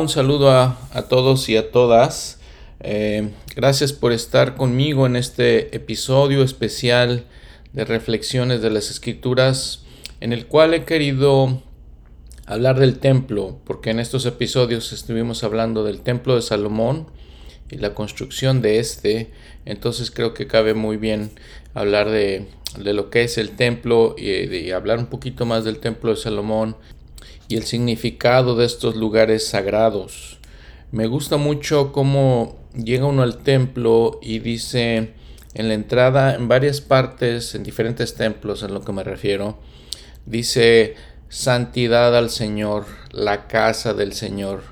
Un saludo a, todos y a todas. Eh, gracias por estar conmigo en este episodio especial de Reflexiones de las Escrituras, en el cual he querido hablar del templo, porque en estos episodios estuvimos hablando del templo de Salomón y la construcción de este, entonces creo que cabe muy bien hablar de, lo que es el templo y, y hablar un poquito más del templo de Salomón y el significado de estos lugares sagrados. Me gusta mucho cómo llega uno al templo y dice en la entrada, en varias partes, en diferentes templos, en lo que me refiero, dice santidad al Señor, la casa del Señor.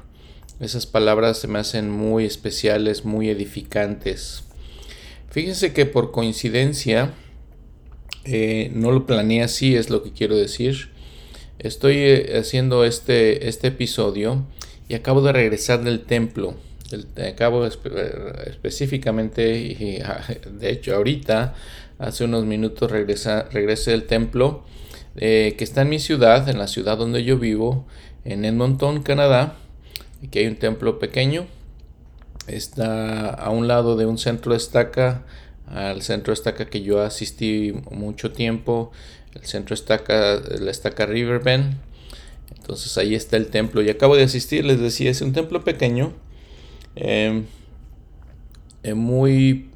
Esas palabras se me hacen muy especiales, muy edificantes. Fíjense que por coincidencia, eh, no lo planeé así, es lo que quiero decir. Estoy eh, haciendo este, este episodio y acabo de regresar del templo. acabo eh, específicamente, y de hecho ahorita, hace unos minutos regresa, regresé del templo que está en mi ciudad, en la ciudad donde yo vivo, en Edmonton, Canadá. Aquí hay un templo pequeño. Está a un lado de un centro de estaca, al centro de estaca que yo asistí mucho tiempo el centro estaca, la estaca Riverbend. Entonces ahí está el templo. Y acabo de asistir, les decía, es un templo pequeño. Em, eh, muy,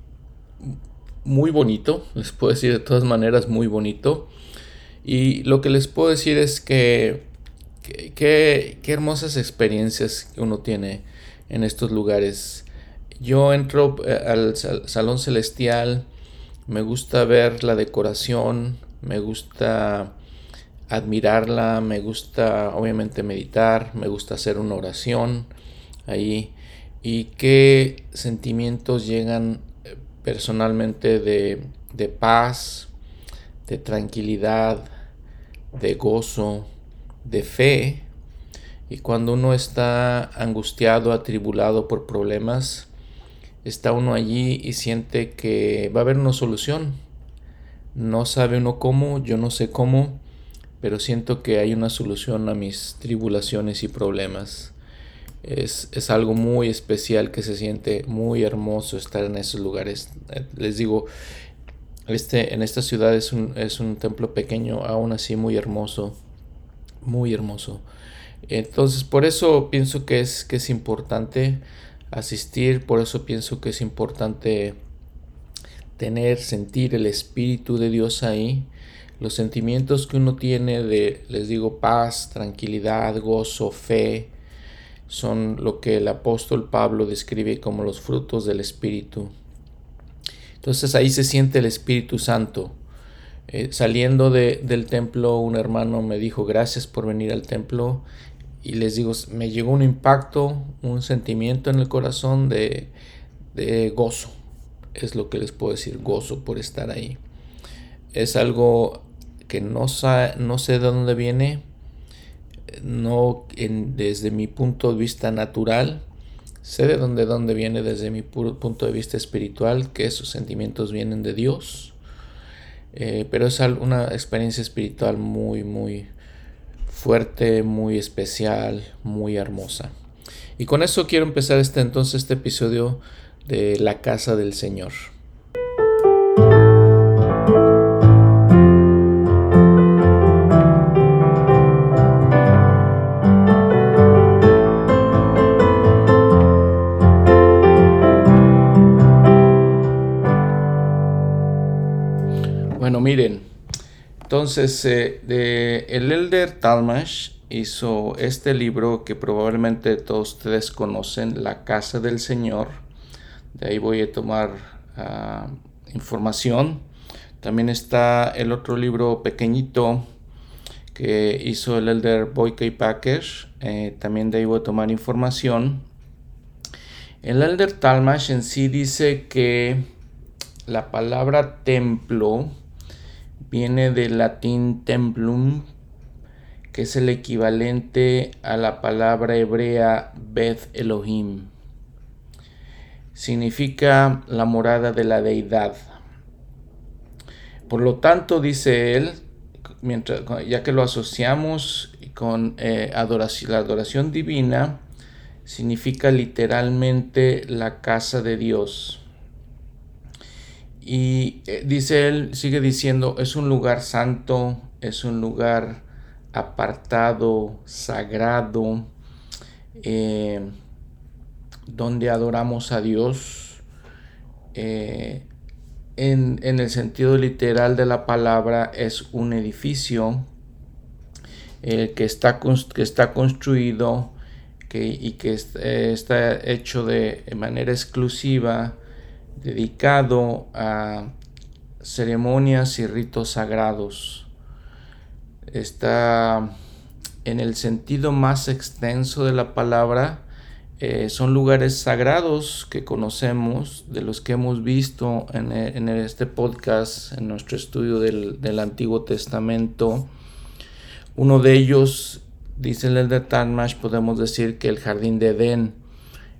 muy bonito. Les puedo decir de todas maneras muy bonito. Y lo que les puedo decir es que qué hermosas experiencias uno tiene en estos lugares. Yo entro eh, al salón celestial, me gusta ver la decoración, me gusta admirarla, me gusta obviamente meditar, me gusta hacer una oración ahí y qué sentimientos llegan eh, personalmente de, de paz, de tranquilidad, de gozo, de fe. Y cuando uno está angustiado, atribulado por problemas, está uno allí y siente que va a haber una solución, no sabe uno cómo, yo no sé cómo, pero siento que hay una solución a mis tribulaciones y problemas. Es, algo muy especial que se siente muy hermoso estar en esos lugares. Eh, les digo, este, en esta ciudad es un, es un templo pequeño, aún así muy hermoso, muy hermoso. Entonces, por eso pienso que es, que es importante asistir, por eso pienso que es importante tener, sentir el Espíritu de Dios ahí, los sentimientos que uno tiene de, les digo, paz, tranquilidad, gozo, fe, son lo que el apóstol Pablo describe como los frutos del Espíritu. Entonces ahí se siente el Espíritu Santo. Eh, saliendo del templo, un hermano me dijo, gracias por venir al templo. Y les digo, me llegó un impacto, un sentimiento en el corazón de, de gozo es lo que les puedo decir, gozo por estar ahí. Es algo que no, no sé de dónde viene, no desde mi punto de vista natural, sé de dónde, dónde viene desde mi punto de vista espiritual, que esos sentimientos vienen de Dios, eh, pero es una experiencia espiritual muy, muy fuerte, muy especial, muy hermosa. Y con eso quiero empezar este entonces este episodio de la casa del Señor. Bueno, miren, entonces eh, de, el Elder Talmash hizo este libro que probablemente todos ustedes conocen, La Casa del Señor de ahí voy a tomar ah, información. También está el otro libro pequeñito que hizo el elder Boyke Packer. Eh, también de ahí voy a tomar información. El elder Talmash en sí dice que la palabra templo viene del latín templum, que es el equivalente a la palabra hebrea Beth Elohim significa la morada de la deidad. Por lo tanto, dice él, mientras, ya que lo asociamos con eh, adoración, la adoración divina, significa literalmente la casa de Dios. Y eh, dice él, sigue diciendo, es un lugar santo, es un lugar apartado, sagrado, eh, donde adoramos a Dios. Eh, en, el sentido literal de la palabra es un edificio que, está, que está construido y que está hecho de manera exclusiva, dedicado a ceremonias y ritos sagrados. Está en el sentido más extenso de la palabra, eh, son lugares sagrados que conocemos, de los que hemos visto en, este podcast, en nuestro estudio del, del Antiguo Testamento. Uno de ellos Dice el de Tanmash, podemos decir que el jardín de Edén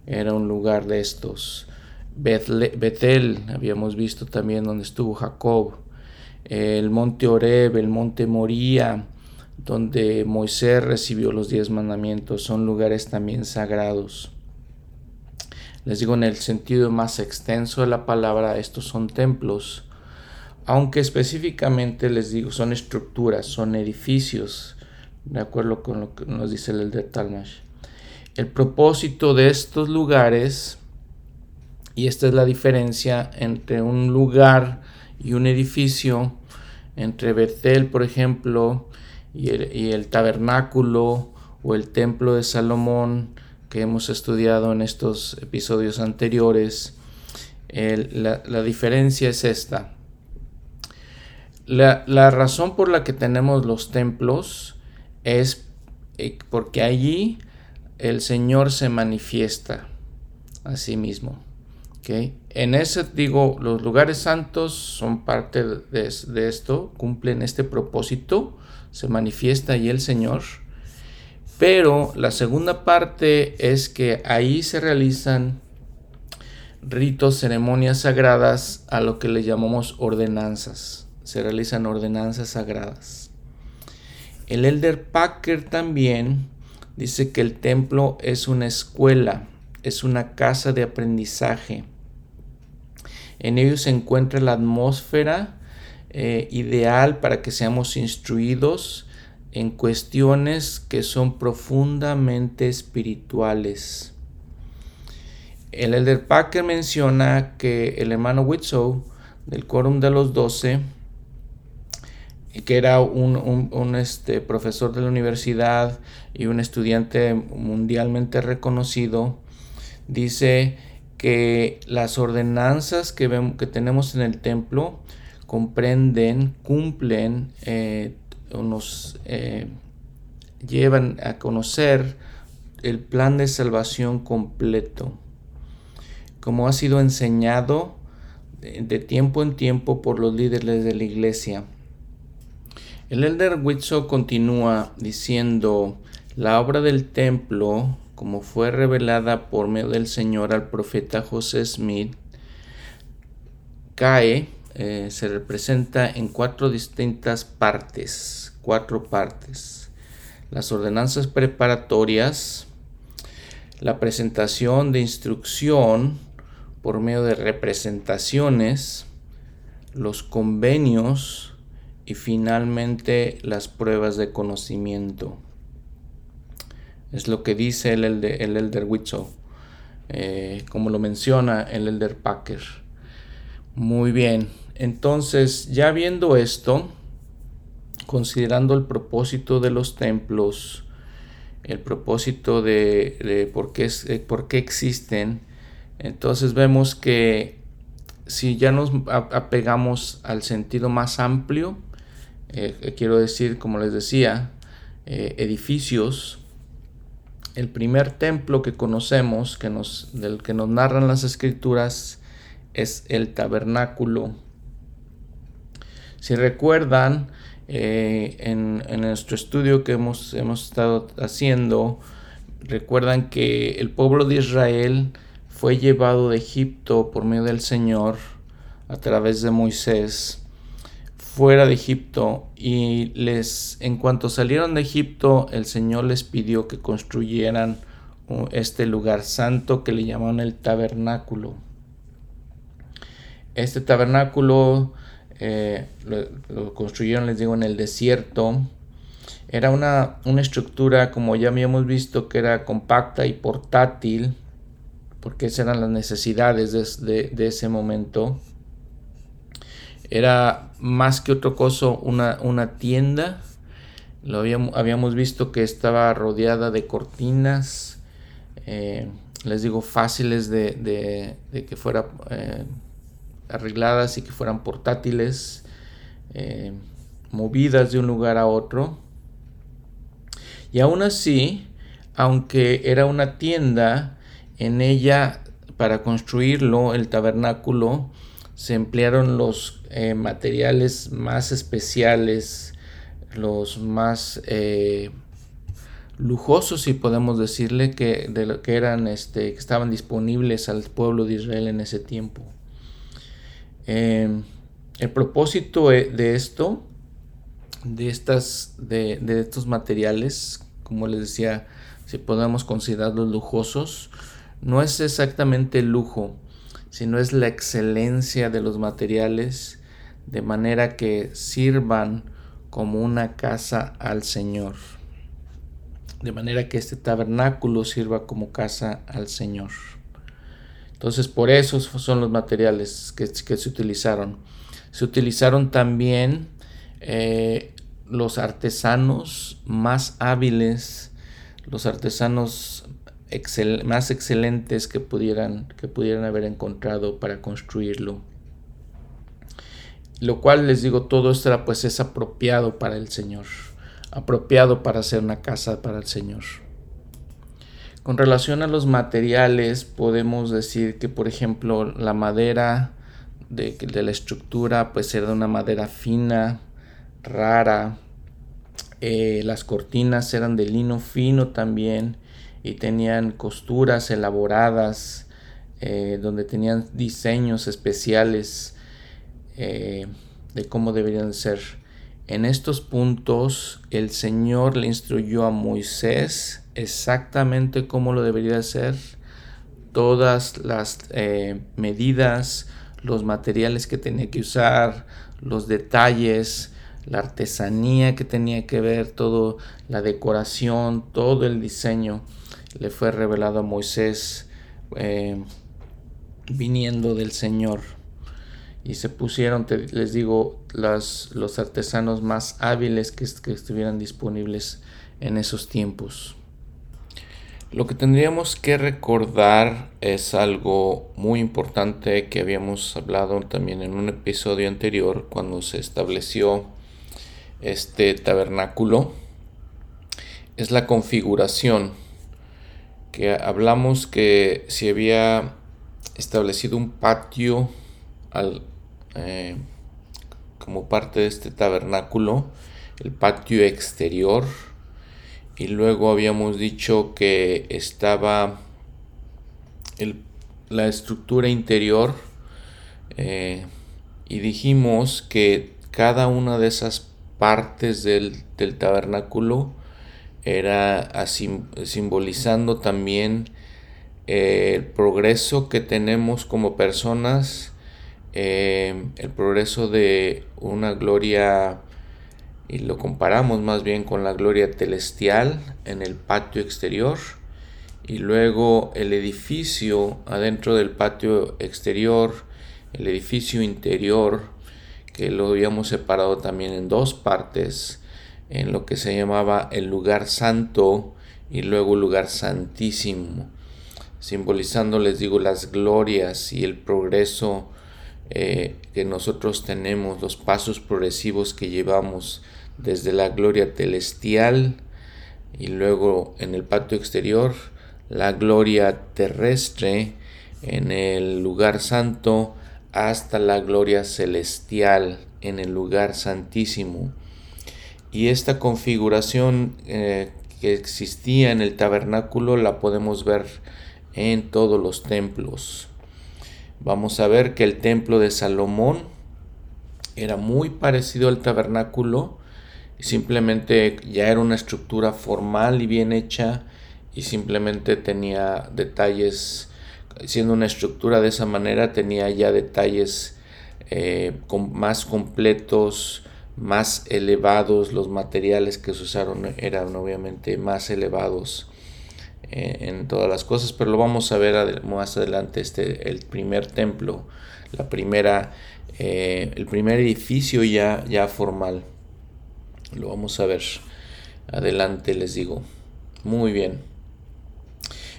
era un lugar de estos. Betel, habíamos visto también donde estuvo Jacob. El monte Oreb, el monte Moría, donde Moisés recibió los diez mandamientos, son lugares también sagrados. Les digo, en el sentido más extenso de la palabra, estos son templos, aunque específicamente les digo, son estructuras, son edificios de acuerdo con lo que nos dice el de Talmash. El propósito de estos lugares, y esta es la diferencia entre un lugar y un edificio, entre Betel, por ejemplo, y el, tabernáculo o el templo de Salomón que hemos estudiado en estos episodios anteriores, la, diferencia es esta. La, la razón por la que tenemos los templos es eh, porque allí el Señor se manifiesta a sí mismo. En ese, digo, los lugares santos son parte de, esto, cumplen este propósito, se manifiesta allí el Señor. Pero la segunda parte es que ahí se realizan ritos, ceremonias sagradas a lo que le llamamos ordenanzas. Se realizan ordenanzas sagradas. El Elder Packer también dice que el templo es una escuela, es una casa de aprendizaje. En ello se encuentra la atmósfera eh, ideal para que seamos instruidos en cuestiones que son profundamente espirituales. El Elder Packer menciona que el hermano Whitsoe del Quórum de los Doce que era un, este, profesor de la universidad y un estudiante mundialmente reconocido, dice que las ordenanzas que, vemos, que tenemos en el templo comprenden, cumplen, eh, nos eh, llevan a conocer el plan de salvación completo, como ha sido enseñado de tiempo en tiempo por los líderes de la iglesia. El Elder Whitso continúa diciendo, la obra del templo, como fue revelada por medio del Señor al profeta José Smith, cae, eh, se representa en cuatro distintas partes, cuatro partes. Las ordenanzas preparatorias, la presentación de instrucción por medio de representaciones, los convenios, y finalmente las pruebas de conocimiento. Es lo que dice el, el Elder Witzel, eh, como lo menciona el Elder Packer. Muy bien, entonces ya viendo esto, considerando el propósito de los templos, el propósito de, por, qué, eh, por qué existen, entonces vemos que si ya nos apegamos al sentido más amplio, eh, eh, quiero decir, como les decía, edificios. El primer templo que conocemos, que nos, del que nos narran las escrituras, es el tabernáculo. Si recuerdan, en, nuestro estudio que hemos, hemos estado haciendo, recuerdan que el pueblo de Israel fue llevado de Egipto por medio del Señor a través de Moisés fuera de Egipto y les en cuanto salieron de Egipto el Señor les pidió que construyeran este lugar santo que le llamaban el tabernáculo. Este tabernáculo eh, lo, construyeron, les digo, en el desierto. Era una, estructura, como ya habíamos visto, que era compacta y portátil, porque esas eran las necesidades de, ese momento. Era más que otro coso una, una tienda. Lo habíamos, habíamos, visto que estaba rodeada de cortinas, eh, les digo, fáciles de, que fuera eh, arregladas y que fueran portátiles, eh, movidas de un lugar a otro. Y aún así, aunque era una tienda, en ella, para construirlo, el tabernáculo, se emplearon los eh, materiales más especiales, los más eh, lujosos, si podemos decirle, que, de lo que eran, este, que estaban disponibles al pueblo de Israel en ese tiempo. Em, el propósito e, de esto, de, estas, de, estos materiales, como les decía, si podemos considerarlos lujosos, no es exactamente el lujo, sino es la excelencia de los materiales, de manera que sirvan como una casa al Señor. De manera que este tabernáculo sirva como casa al Señor. Entonces por eso son los materiales que, se utilizaron. Se utilizaron también eh, los artesanos más hábiles, los artesanos más excelentes que pudieran, que pudieran haber encontrado para construirlo. Lo cual les digo, todo esto pues es apropiado para el Señor, apropiado para hacer una casa para el Señor. Con relación a los materiales, podemos decir que, por ejemplo, la madera de, la estructura pues era de una madera fina, rara. Eh, las cortinas eran de lino fino también y tenían costuras elaboradas eh, donde tenían diseños especiales eh, de cómo deberían ser. En estos puntos el Señor le instruyó a Moisés exactamente cómo lo debería hacer, todas las eh, medidas, los materiales que tenía que usar, los detalles, la artesanía que tenía que ver, todo la decoración, todo el diseño le fue revelado a Moisés eh, viniendo del Señor. Y se pusieron, les digo, los artesanos más hábiles que estuvieran disponibles en esos tiempos. Lo que tendríamos que recordar es algo muy importante que habíamos hablado también en un episodio anterior cuando se estableció este tabernáculo. Es la configuración que hablamos que si había establecido un patio eh, como parte de este tabernáculo, el patio exterior, y luego habíamos dicho que estaba la estructura interior eh, y dijimos que cada una de esas partes del, tabernáculo era simbolizando también eh, el progreso que tenemos como personas, eh, el progreso de una gloria y lo comparamos más bien con la gloria celestial en el patio exterior y luego el edificio adentro del patio exterior, el edificio interior que lo habíamos separado también en dos partes en lo que se llamaba el lugar santo y luego el lugar santísimo. Simbolizando les digo las glorias y el progreso eh, que nosotros tenemos los pasos progresivos que llevamos desde la gloria celestial y luego en el patio exterior la gloria terrestre en el lugar santo hasta la gloria celestial en el lugar santísimo. Y esta configuración eh, que existía en el tabernáculo la podemos ver en todos los templos. Vamos a ver que el templo de Salomón era muy parecido al tabernáculo, simplemente ya era una estructura formal y bien hecha y simplemente tenía detalles, siendo una estructura de esa manera, tenía ya detalles eh, más completos, más elevados, los materiales que se usaron eran obviamente más elevados en todas las cosas, pero lo vamos a ver más adelante, este, el primer templo, la primera, eh, el primer edificio ya, ya formal, lo vamos a ver adelante, les digo. Muy bien.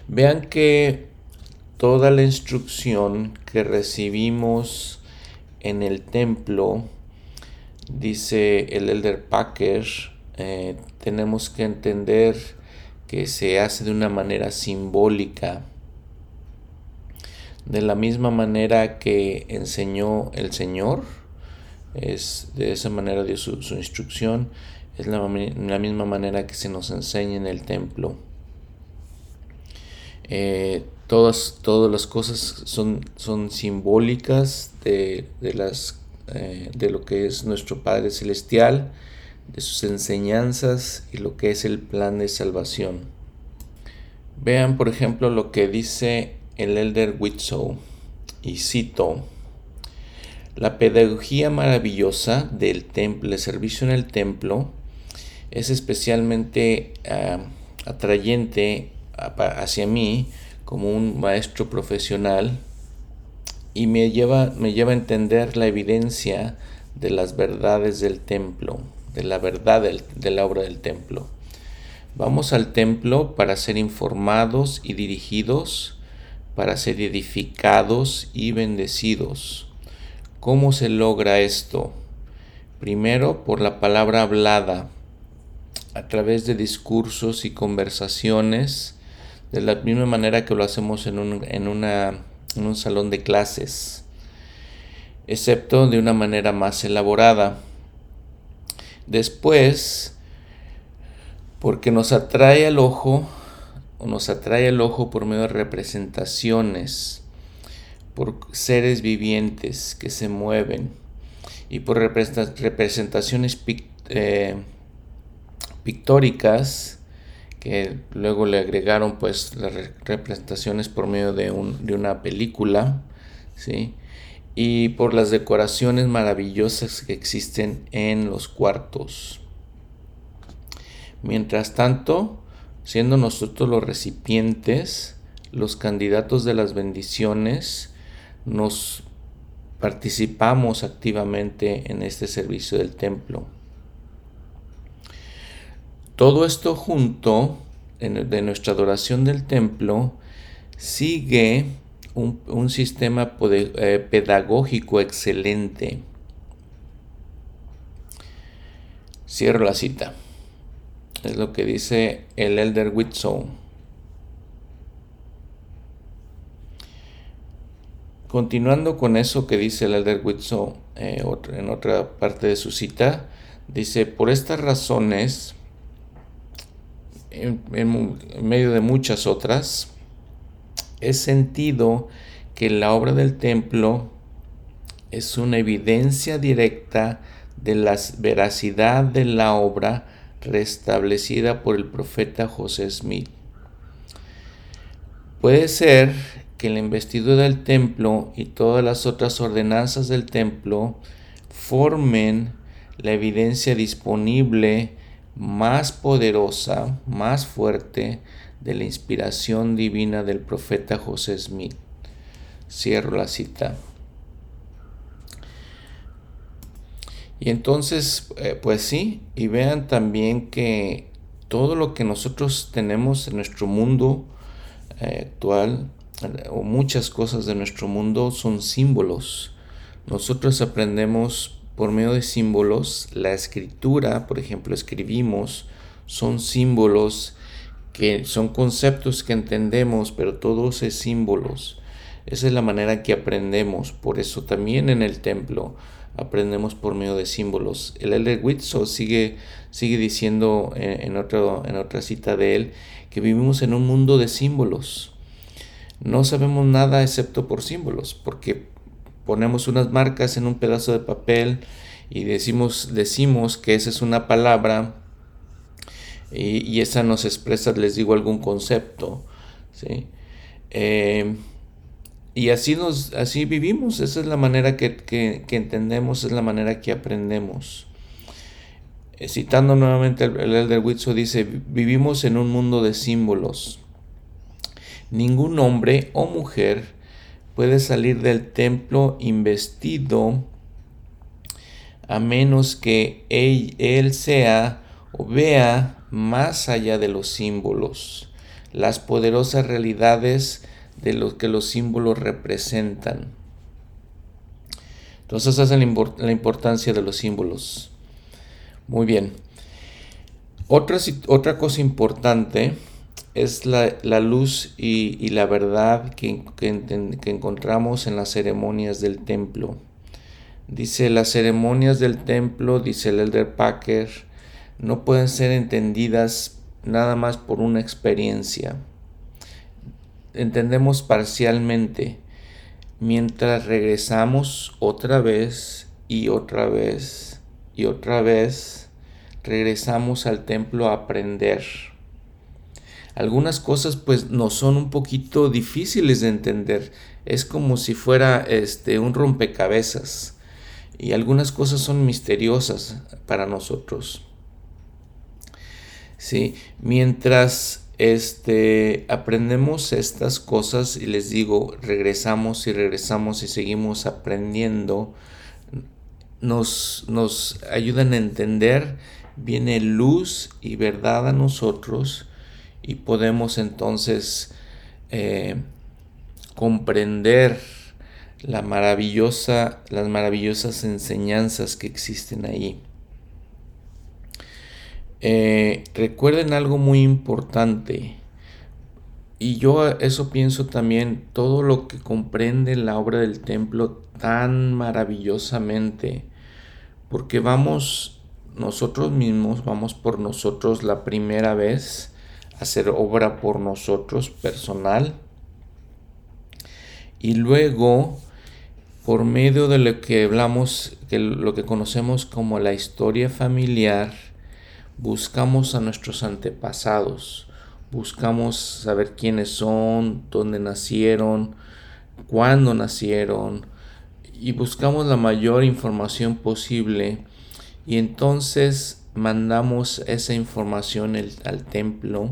Vean que toda la instrucción que recibimos en el templo, dice el Elder Packer, eh, tenemos que entender que se hace de una manera simbólica. De la misma manera que enseñó el Señor, es de esa manera dio su, instrucción, es la, la, misma manera que se nos enseña en el templo. Eh, todas, todas las cosas son, son simbólicas de, las, eh, de lo que es nuestro Padre Celestial, de sus enseñanzas y lo que es el plan de salvación. Vean, por ejemplo, lo que dice el Elder Witsow, y cito, la pedagogía maravillosa del templo, el servicio en el templo, es especialmente ah, atrayente hacia mí como un maestro profesional y me lleva, me lleva a entender la evidencia de las verdades del templo, de la verdad de la obra del templo. Vamos al templo para ser informados y dirigidos, para ser edificados y bendecidos. ¿Cómo se logra esto? Primero por la palabra hablada, a través de discursos y conversaciones, de la misma manera que lo hacemos en un, en una, en un salón de clases, excepto de una manera más elaborada. Después, porque nos atrae al ojo, o nos atrae el ojo por medio de representaciones, por seres vivientes que se mueven y por representaciones eh, pictóricas que luego le agregaron pues las representaciones por medio de, una película, ¿sí? Y por las decoraciones maravillosas que existen en los cuartos. Mientras tanto, siendo nosotros los recipientes, los candidatos de las bendiciones, nos participamos activamente en este servicio del templo. Todo esto junto de nuestra adoración del templo sigue un, sistema eh, pedagógico excelente. Cierro la cita. Es lo que dice el Elder Whitsoe. Continuando con eso que dice el Elder Whitsoe eh, en otra parte de su cita, dice, por estas razones, en, medio de muchas otras, he sentido que la obra del templo es una evidencia directa de la veracidad de la obra restablecida por el profeta José Smith. Puede ser que la investidura del templo y todas las otras ordenanzas del templo formen la evidencia disponible más poderosa, más fuerte de la inspiración divina del profeta José Smith. Cierro la cita. Y entonces, eh, pues sí, y vean también que todo lo que nosotros tenemos en nuestro mundo eh, actual, o muchas cosas de nuestro mundo, son símbolos. Nosotros aprendemos por medio de símbolos. La escritura, por ejemplo, escribimos, son símbolos que son conceptos que entendemos, pero todos es símbolos. Esa es la manera que aprendemos. Por eso también en el templo aprendemos por medio de símbolos. El Elder Whitso sigue, sigue diciendo en, en otra cita de él que vivimos en un mundo de símbolos. No sabemos nada excepto por símbolos, porque ponemos unas marcas en un pedazo de papel y decimos, decimos que esa es una palabra y, esa nos expresa, les digo, algún concepto. ¿sí? Eh, y así, nos, así vivimos, esa es la manera que, entendemos, es la manera que aprendemos. Eh, citando nuevamente el, el Elder Whitso, dice, vivimos en un mundo de símbolos. Ningún hombre o mujer puede salir del templo investido a menos que él, él sea o vea más allá de los símbolos, las poderosas realidades de lo que los símbolos representan. Entonces esa es la, importancia de los símbolos. Muy bien. Otra, otra cosa importante es la, luz y, la verdad que, que encontramos en las ceremonias del templo. Dice, las ceremonias del templo, dice el Elder Packer, no pueden ser entendidas nada más por una experiencia. Entendemos parcialmente mientras regresamos otra vez y otra vez y otra vez, regresamos al templo a aprender. Algunas cosas pues nos son un poquito difíciles de entender. Es como si fuera este un rompecabezas y algunas cosas son misteriosas para nosotros. ¿Sí? Mientras este, aprendemos estas cosas y les digo, regresamos y regresamos y seguimos aprendiendo, nos, nos ayudan a entender, viene luz y verdad a nosotros y podemos entonces eh, comprender la maravillosa, las maravillosas enseñanzas que existen ahí. Eh, recuerden algo muy importante. Y yo eso pienso también, todo lo que comprende la obra del templo tan maravillosamente, porque vamos nosotros mismos, vamos por nosotros la primera vez a hacer obra por nosotros personal. Y luego, por medio de lo que hablamos, que lo que conocemos como la historia familiar, buscamos a nuestros antepasados, buscamos saber quiénes son, dónde nacieron, cuándo nacieron y buscamos la mayor información posible y entonces mandamos esa información al templo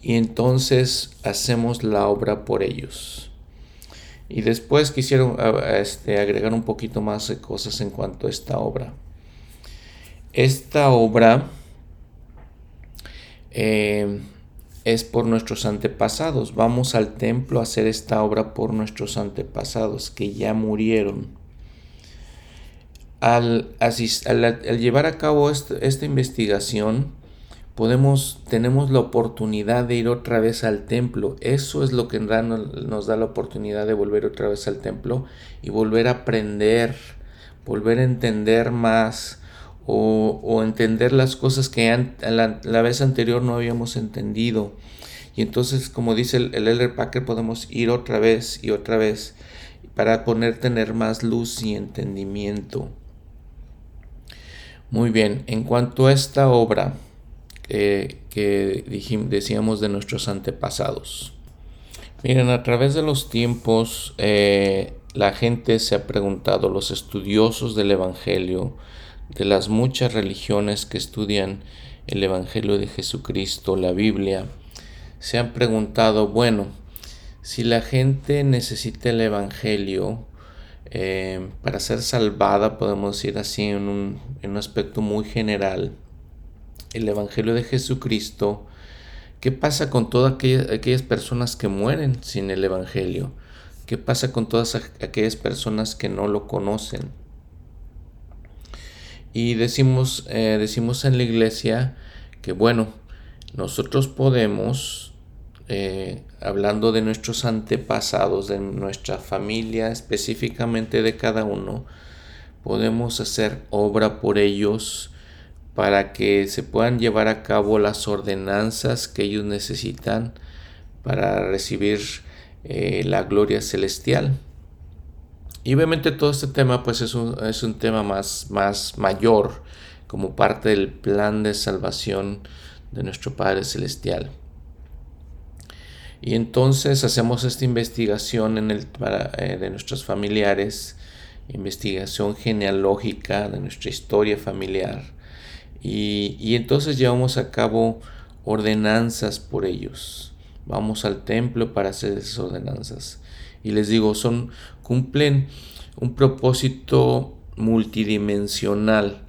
y entonces hacemos la obra por ellos. Y después quisiera este, agregar un poquito más de cosas en cuanto a esta obra. Esta obra eh, es por nuestros antepasados. Vamos al templo a hacer esta obra por nuestros antepasados que ya murieron. Al, llevar a cabo esta, investigación, podemos, tenemos la oportunidad de ir otra vez al templo. Eso es lo que nos da la oportunidad de volver otra vez al templo y volver a aprender, volver a entender más, o, entender las cosas que la, vez anterior no habíamos entendido. Y entonces, como dice el, el Elder Packer, podemos ir otra vez y otra vez para poner tener más luz y entendimiento. Muy bien, en cuanto a esta obra que dijimos, decíamos de nuestros antepasados. Miren, a través de los tiempos eh, la gente se ha preguntado, los estudiosos del Evangelio, de las muchas religiones que estudian el Evangelio de Jesucristo, la Biblia, se han preguntado, bueno, si la gente necesita el Evangelio eh, para ser salvada, podemos decir así en un, en un aspecto muy general, el Evangelio de Jesucristo, ¿qué pasa con todas aquellas, aquellas personas que mueren sin el Evangelio? ¿Qué pasa con todas aquellas personas que no lo conocen? Y decimos, eh, decimos en la iglesia que bueno, nosotros podemos, eh, hablando de nuestros antepasados, de nuestra familia, específicamente de cada uno, podemos hacer obra por ellos para que se puedan llevar a cabo las ordenanzas que ellos necesitan para recibir eh, la gloria celestial. Y obviamente todo este tema pues es un, es un tema más, más mayor como parte del plan de salvación de nuestro Padre Celestial. Y entonces hacemos esta investigación en el, eh, de nuestros familiares, investigación genealógica de nuestra historia familiar. Y, y entonces llevamos a cabo ordenanzas por ellos. Vamos al templo para hacer esas ordenanzas. Y les digo, son, cumplen un propósito multidimensional,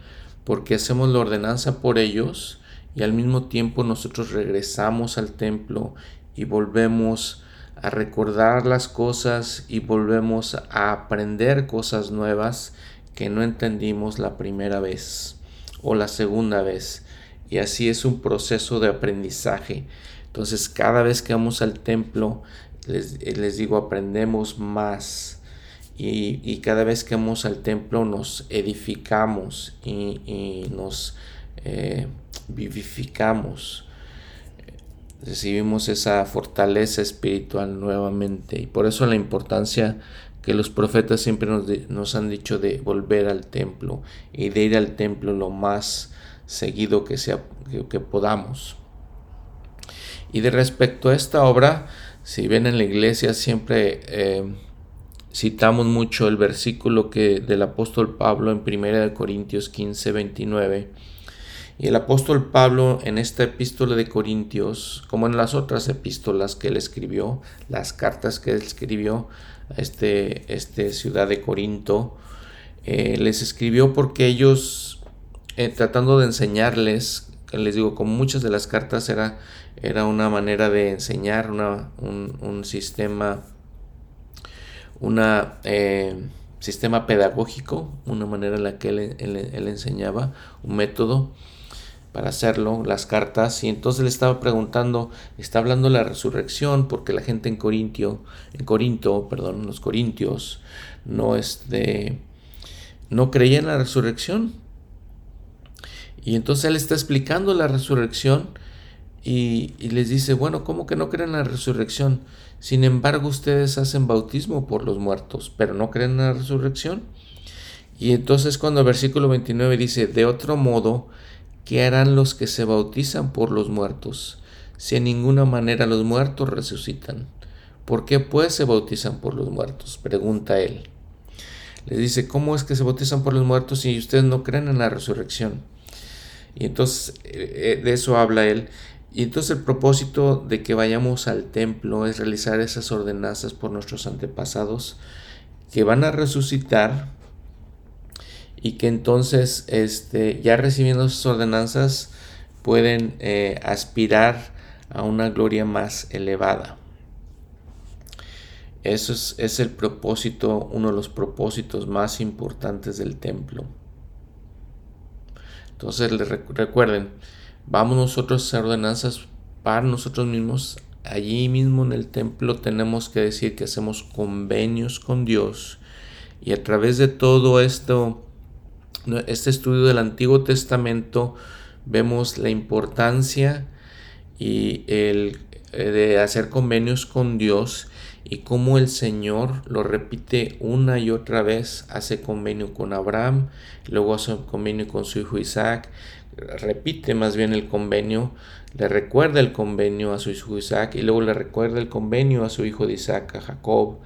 porque hacemos la ordenanza por ellos y al mismo tiempo nosotros regresamos al templo y volvemos a recordar las cosas y volvemos a aprender cosas nuevas que no entendimos la primera vez o la segunda vez. Y así es un proceso de aprendizaje. Entonces cada vez que vamos al templo, les, digo, aprendemos más. Y, cada vez que vamos al templo nos edificamos y, nos eh, vivificamos recibimos esa fortaleza espiritual nuevamente. Y por eso la importancia que los profetas siempre nos, han dicho de volver al templo y de ir al templo lo más seguido que, sea, que, podamos. Y de respecto a esta obra, si ven en la iglesia siempre eh, citamos mucho el versículo que del apóstol Pablo en 1 Corintios 15, 29 y el apóstol Pablo en esta epístola de Corintios, como en las otras epístolas que él escribió, las cartas que él escribió a este, este ciudad de Corinto, eh, les escribió porque ellos, eh, tratando de enseñarles, les digo, como muchas de las cartas era, era una manera de enseñar, una, un, sistema, una... Eh, sistema pedagógico, una manera en la que él, él enseñaba, un método, para hacerlo, las cartas, y entonces le estaba preguntando, está hablando de la resurrección, porque la gente en Corintio, en Corinto, perdón, los corintios, no este, no creía en la resurrección. Y entonces él está explicando la resurrección y, les dice, bueno, ¿cómo que no creen en la resurrección? Sin embargo, ustedes hacen bautismo por los muertos, pero no creen en la resurrección. Y entonces cuando el versículo 29 dice, de otro modo, ¿Qué harán los que se bautizan por los muertos? Si en ninguna manera los muertos resucitan. ¿Por qué pues se bautizan por los muertos? Pregunta él. Les dice, ¿cómo es que se bautizan por los muertos si ustedes no creen en la resurrección? Y entonces eh, eh, de eso habla él. Y entonces el propósito de que vayamos al templo es realizar esas ordenanzas por nuestros antepasados que van a resucitar y que entonces este, ya recibiendo sus ordenanzas pueden eh, aspirar a una gloria más elevada. Eso es, es, el propósito, uno de los propósitos más importantes del templo. Entonces recuerden, vamos nosotros a ordenanzas para nosotros mismos. Allí mismo en el templo tenemos que decir que hacemos convenios con Dios y a través de todo esto este estudio del Antiguo Testamento vemos la importancia y el eh, de hacer convenios con Dios y cómo el Señor lo repite una y otra vez, hace convenio con Abraham, luego hace convenio con su hijo Isaac, repite más bien el convenio, le recuerda el convenio a su hijo Isaac y luego le recuerda el convenio a su hijo de Isaac, a Jacob,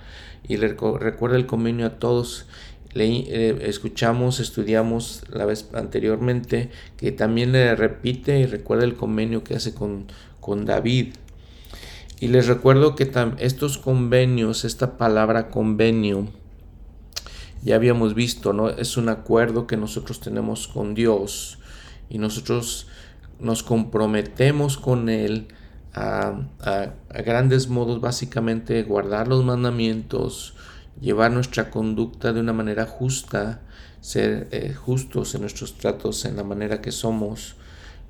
y le recuerda el convenio a todos le, escuchamos, estudiamos la vez anteriormente, que también le repite y recuerda el convenio que hace con, con David. Y les recuerdo que estos convenios, esta palabra convenio, ya habíamos visto, ¿no? Es un acuerdo que nosotros tenemos con Dios y nosotros nos comprometemos con Él a, grandes modos, básicamente guardar los mandamientos, llevar nuestra conducta de una manera justa, ser eh, justos en nuestros tratos, en la manera que somos,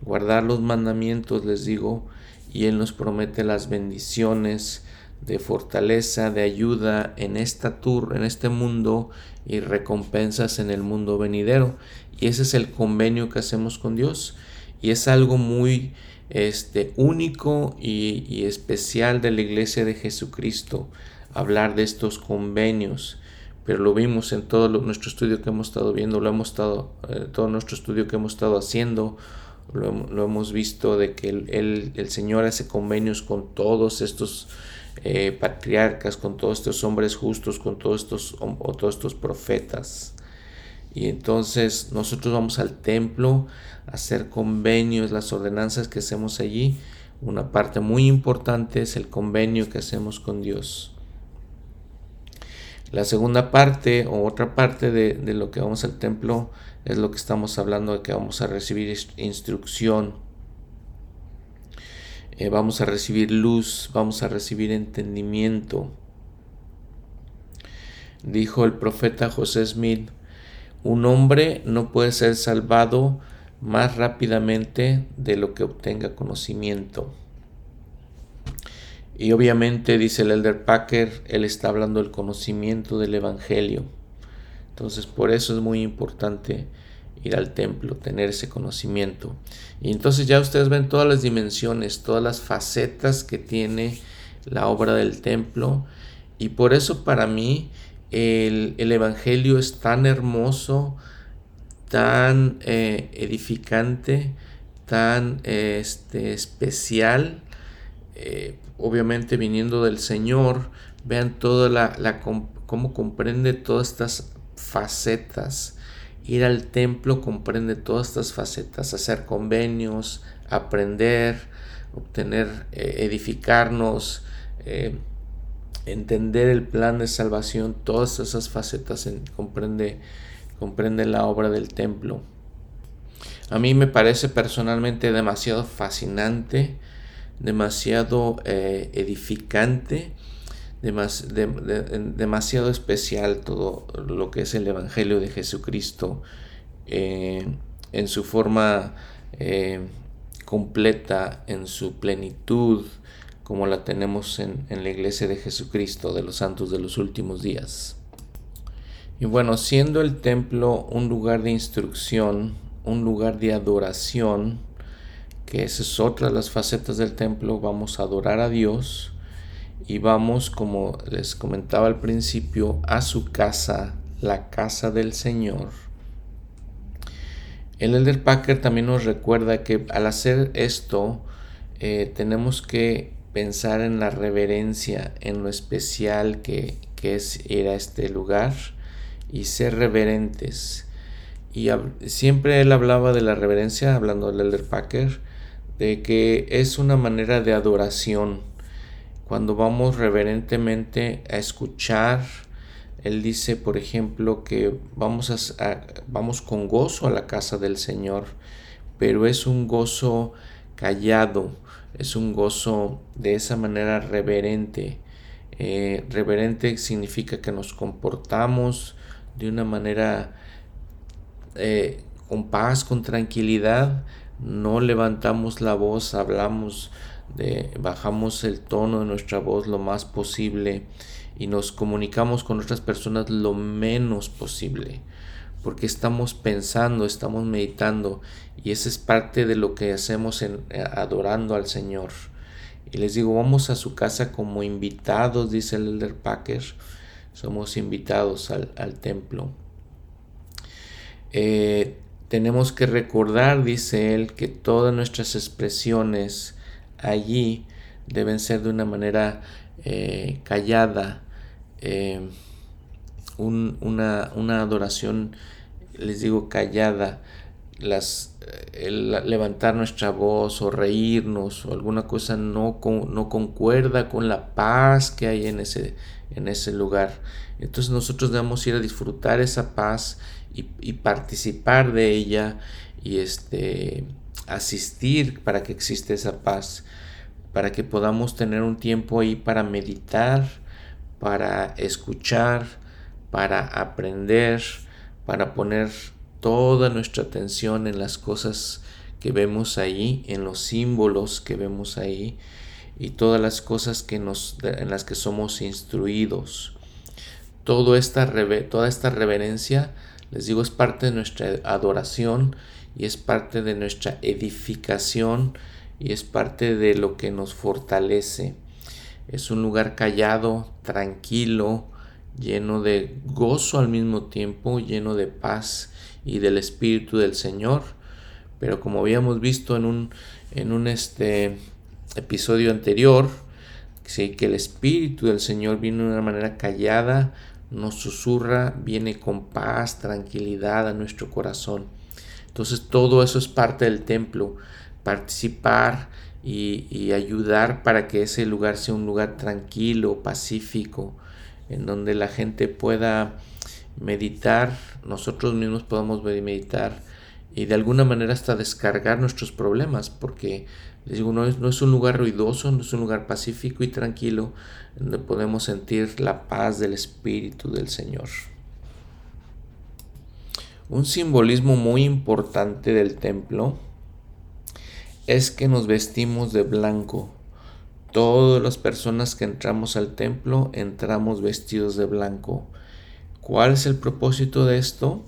guardar los mandamientos, les digo, y Él nos promete las bendiciones de fortaleza, de ayuda en esta tour, en este mundo y recompensas en el mundo venidero. Y ese es el convenio que hacemos con Dios y es algo muy este, único y, y especial de la iglesia de Jesucristo hablar de estos convenios, pero lo vimos en todo nuestro estudio que hemos estado viendo, lo hemos estado, eh, todo nuestro estudio que hemos estado haciendo, lo, hemos visto de que el, el, Señor hace convenios con todos estos eh, patriarcas, con todos estos hombres justos, con todos estos, o todos estos profetas. Y entonces nosotros vamos al templo a hacer convenios, las ordenanzas que hacemos allí. Una parte muy importante es el convenio que hacemos con Dios. La segunda parte o otra parte de, lo que vamos al templo es lo que estamos hablando de que vamos a recibir instrucción, eh, vamos a recibir luz, vamos a recibir entendimiento. Dijo el profeta José Smith, un hombre no puede ser salvado más rápidamente de lo que obtenga conocimiento. Y obviamente, dice el Elder Packer, él está hablando del conocimiento del Evangelio. Entonces, por eso es muy importante ir al templo, tener ese conocimiento. Y entonces ya ustedes ven todas las dimensiones, todas las facetas que tiene la obra del templo. Y por eso para mí el, Evangelio es tan hermoso, tan eh, edificante, tan este, especial. Eh, obviamente viniendo del Señor, vean toda la, la cómo comprende todas estas facetas. Ir al templo comprende todas estas facetas, hacer convenios, aprender, obtener, eh, edificarnos, eh, entender el plan de salvación, todas esas facetas comprende, comprende la obra del templo. A mí me parece personalmente demasiado fascinante demasiado eh, edificante, demasiado especial todo lo que es el Evangelio de Jesucristo eh, en su forma eh, completa, en su plenitud, como la tenemos en, en la iglesia de Jesucristo, de los santos de los últimos días. Y bueno, siendo el templo un lugar de instrucción, un lugar de adoración, que esa es otra de las facetas del templo, vamos a adorar a Dios y vamos, como les comentaba al principio, a su casa, la casa del Señor. El Elder Packer también nos recuerda que al hacer esto eh, tenemos que pensar en la reverencia, en lo especial que, es ir a este lugar y ser reverentes. Y siempre él hablaba de la reverencia, hablando del Elder Packer, de que es una manera de adoración. Cuando vamos reverentemente a escuchar, Él dice, por ejemplo, que vamos, a, vamos con gozo a la casa del Señor, pero es un gozo callado, es un gozo de esa manera reverente. Eh, reverente significa que nos comportamos de una manera eh, con paz, con tranquilidad, no levantamos la voz, hablamos, de, bajamos el tono de nuestra voz lo más posible y nos comunicamos con otras personas lo menos posible, porque estamos pensando, estamos meditando y esa es parte de lo que hacemos en, eh, adorando al Señor. Y les digo, vamos a su casa como invitados, dice el Elder Packer, somos invitados al, templo. Eh, tenemos que recordar, dice él, que todas nuestras expresiones allí deben ser de una manera eh, callada, eh, una, adoración, les digo, callada, las, levantar nuestra voz o reírnos o alguna cosa no, no concuerda con la paz que hay en ese, en ese lugar. Entonces nosotros debemos ir a disfrutar esa paz y, participar de ella y este, asistir para que exista esa paz, para que podamos tener un tiempo ahí para meditar, para escuchar, para aprender, para poner toda nuestra atención en las cosas que vemos ahí, en los símbolos que vemos ahí y todas las cosas que nos, en las que somos instruidos. Esta, toda esta reverencia les digo, es parte de nuestra adoración y es parte de nuestra edificación y es parte de lo que nos fortalece. Es un lugar callado, tranquilo, lleno de gozo al mismo tiempo, lleno de paz y del Espíritu del Señor. Pero como habíamos visto en un, en un este, episodio anterior, sí, que el Espíritu del Señor viene de una manera callada, nos susurra, viene con paz, tranquilidad a nuestro corazón. Entonces todo eso es parte del templo, participar y, y ayudar para que ese lugar sea un lugar tranquilo, pacífico, en donde la gente pueda meditar, nosotros mismos podamos meditar y de alguna manera hasta descargar nuestros problemas, porque les digo, no es, no es un lugar ruidoso, no es un lugar pacífico y tranquilo, donde podemos sentir la paz del Espíritu del Señor. Un simbolismo muy importante del templo es que nos vestimos de blanco. Todas las personas que entramos al templo entramos vestidos de blanco. ¿Cuál es el propósito de esto?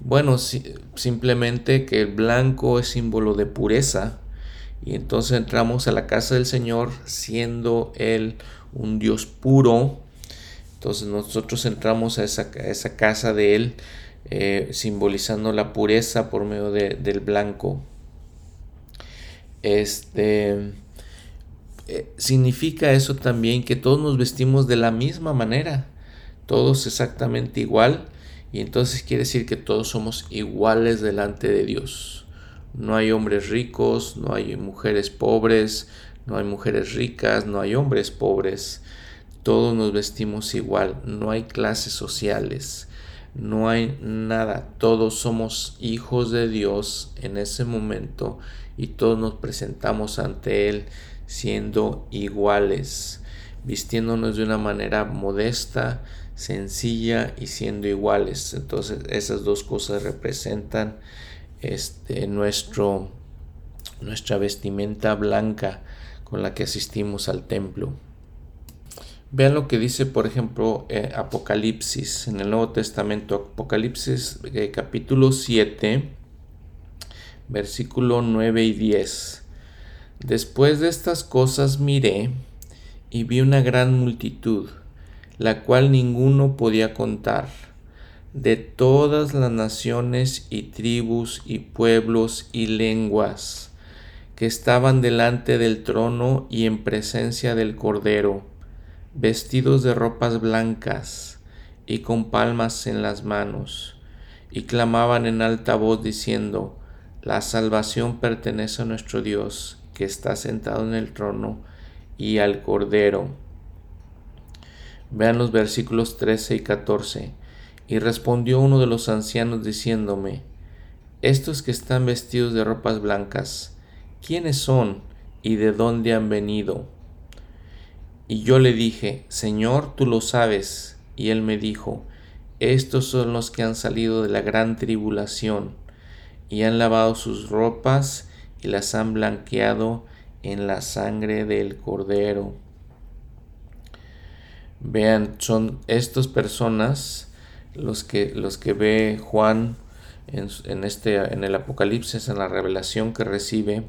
Bueno, simplemente que el blanco es símbolo de pureza y entonces entramos a la casa del Señor siendo Él un Dios puro. Entonces nosotros entramos a esa, esa casa de Él eh, simbolizando la pureza por medio del blanco. Este eh, significa eso también que todos nos vestimos de la misma manera, todos exactamente igual, y entonces quiere decir que todos somos iguales delante de Dios. No hay hombres ricos, no hay mujeres pobres, no hay mujeres ricas, no hay hombres pobres. Todos nos vestimos igual, no hay clases sociales, no hay nada. Todos somos hijos de Dios en ese momento y todos nos presentamos ante Él siendo iguales, vistiéndonos de una manera modesta, sencilla y siendo iguales. Entonces esas dos cosas representan este, nuestro, nuestra vestimenta blanca con la que asistimos al templo. Vean lo que dice, por ejemplo, eh, Apocalipsis, en el Nuevo Testamento, Apocalipsis eh, capítulo 7, versículo 9 y 10. Después de estas cosas miré y vi una gran multitud, la cual ninguno podía contar de todas las naciones y tribus y pueblos y lenguas que estaban delante del trono y en presencia del Cordero, vestidos de ropas blancas y con palmas en las manos, y clamaban en alta voz diciendo, La salvación pertenece a nuestro Dios, que está sentado en el trono, y al Cordero. Vean los versículos 13 y 14. Y respondió uno de los ancianos diciéndome, Estos que están vestidos de ropas blancas, ¿quiénes son y de dónde han venido? Y yo le dije, Señor, tú lo sabes. Y él me dijo, Estos son los que han salido de la gran tribulación, y han lavado sus ropas y las han blanqueado en la sangre del cordero. Vean, son estas personas los que, los que ve Juan en, este, en el Apocalipsis, en la revelación que recibe,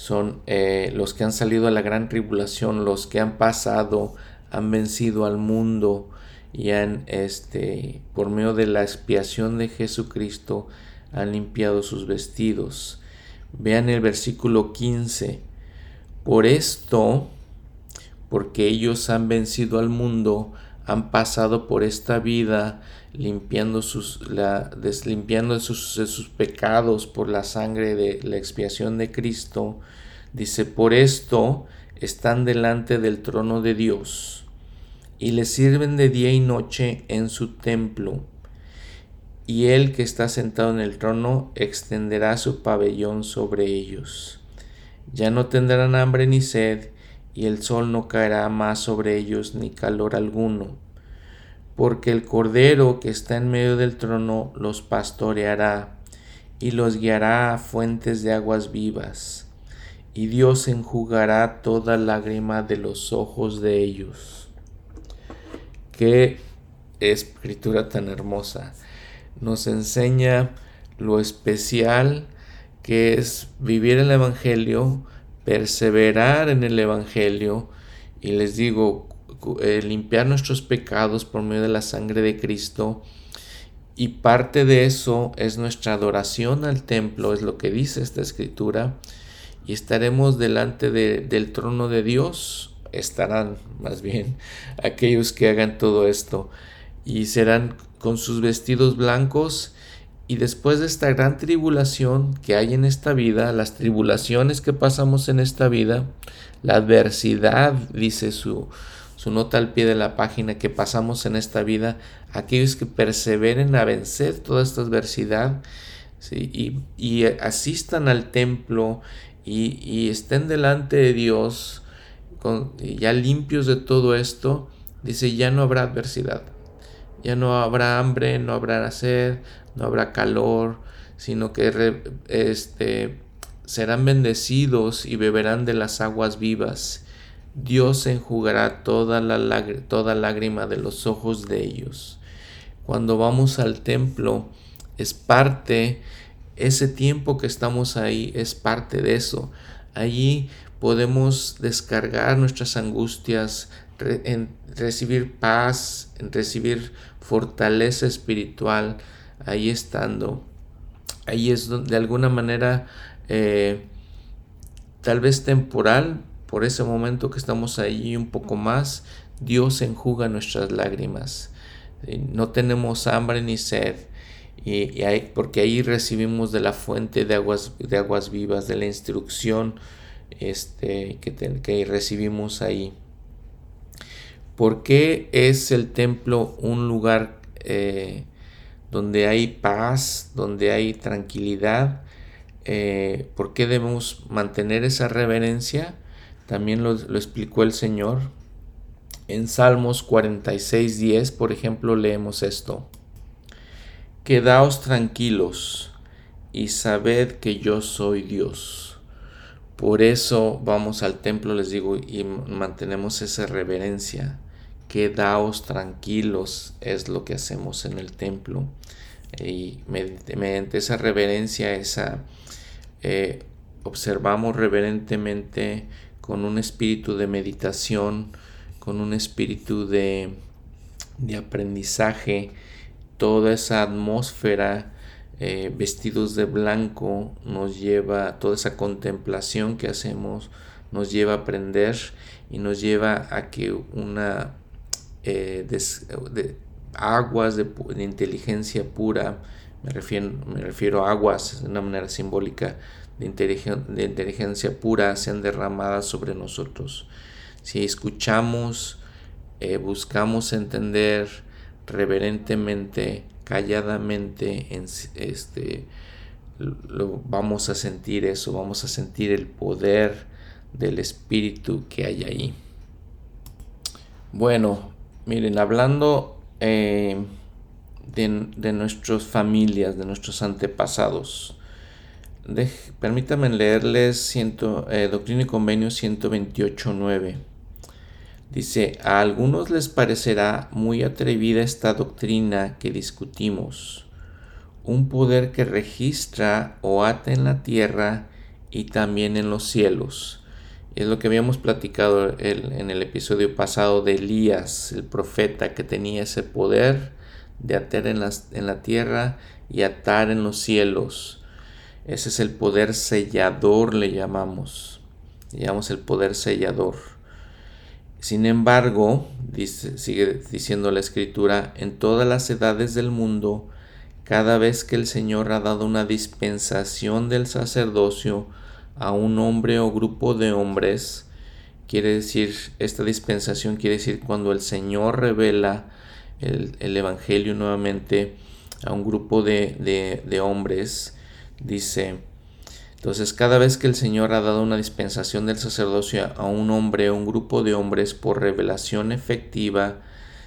son eh, los que han salido a la gran tribulación, los que han pasado, han vencido al mundo y han, este, por medio de la expiación de Jesucristo, han limpiado sus vestidos. Vean el versículo 15. Por esto, porque ellos han vencido al mundo, han pasado por esta vida limpiando sus, la, deslimpiando sus, sus pecados por la sangre de la expiación de Cristo, dice, por esto están delante del trono de Dios y le sirven de día y noche en su templo. Y él que está sentado en el trono extenderá su pabellón sobre ellos. Ya no tendrán hambre ni sed, y el sol no caerá más sobre ellos ni calor alguno, porque el Cordero que está en medio del trono los pastoreará y los guiará a fuentes de aguas vivas, y Dios enjugará toda lágrima de los ojos de ellos. Qué escritura tan hermosa. Nos enseña lo especial que es vivir el Evangelio perseverar en el Evangelio y les digo, eh, limpiar nuestros pecados por medio de la sangre de Cristo. Y parte de eso es nuestra adoración al templo, es lo que dice esta escritura. Y estaremos delante del trono de Dios, estarán más bien aquellos que hagan todo esto. Y serán con sus vestidos blancos y después de esta gran tribulación que hay en esta vida, las tribulaciones que pasamos en esta vida, la adversidad, dice su, su nota al pie de la página, que pasamos en esta vida, aquellos que perseveren a vencer toda esta adversidad y, asistan al templo y, estén delante de Dios, con, ya limpios de todo esto, dice, ya no habrá adversidad. Ya no habrá hambre, no habrá sed, no habrá calor, sino que este, serán bendecidos y beberán de las aguas vivas. Dios enjugará toda, la, toda lágrima de los ojos de ellos. Cuando vamos al templo, es parte, ese tiempo que estamos ahí es parte de eso. Allí podemos descargar nuestras angustias, en recibir paz, recibir fortaleza espiritual, ahí estando. Ahí es donde, de alguna manera, eh, tal vez temporal, por ese momento que estamos ahí un poco más, Dios enjuga nuestras lágrimas. No tenemos hambre ni sed, y, porque ahí recibimos de la fuente de aguas, de aguas vivas, de la instrucción este, que, que recibimos ahí. ¿Por qué es el templo un lugar eh, donde hay paz, donde hay tranquilidad? Eh, ¿Por qué debemos mantener esa reverencia? También lo, explicó el Señor. En Salmos 46, 10, por ejemplo, leemos esto. Quedaos tranquilos y sabed que yo soy Dios. Por eso vamos al templo, les digo, y mantenemos esa reverencia quedaos tranquilos es lo que hacemos en el templo. Y mediante esa reverencia, esa eh, observamos reverentemente con un espíritu de meditación, con un espíritu de, de aprendizaje, toda esa atmósfera eh, vestidos de blanco nos lleva, toda esa contemplación que hacemos nos lleva a aprender y nos lleva a que una eh, de, aguas de, inteligencia pura, me refiero, me refiero a aguas de una manera simbólica de, de inteligencia pura, sean derramadas sobre nosotros. Si escuchamos, eh, buscamos entender reverentemente, calladamente, en, este, lo, vamos a sentir eso, vamos a sentir el poder del Espíritu que hay ahí. Bueno, Miren, hablando eh, de, nuestras familias, de nuestros antepasados, permítanme leerles eh, Doctrina y Convenio 128.9. Dice, a algunos les parecerá muy atrevida esta doctrina que discutimos, un poder que registra o ata en la tierra y también en los cielos es lo que habíamos platicado en el episodio pasado de Elías, el profeta que tenía ese poder de atar en la tierra y atar en los cielos. Ese es el poder sellador, le llamamos. Le llamamos el poder sellador. Sin embargo, dice, sigue diciendo la escritura, en todas las edades del mundo, cada vez que el Señor ha dado una dispensación del sacerdocio, a un hombre o grupo de hombres, quiere decir, esta dispensación quiere decir cuando el Señor revela el, Evangelio nuevamente a un grupo de, de hombres, dice, entonces cada vez que el Señor ha dado una dispensación del sacerdocio a un hombre o un grupo de hombres por revelación efectiva,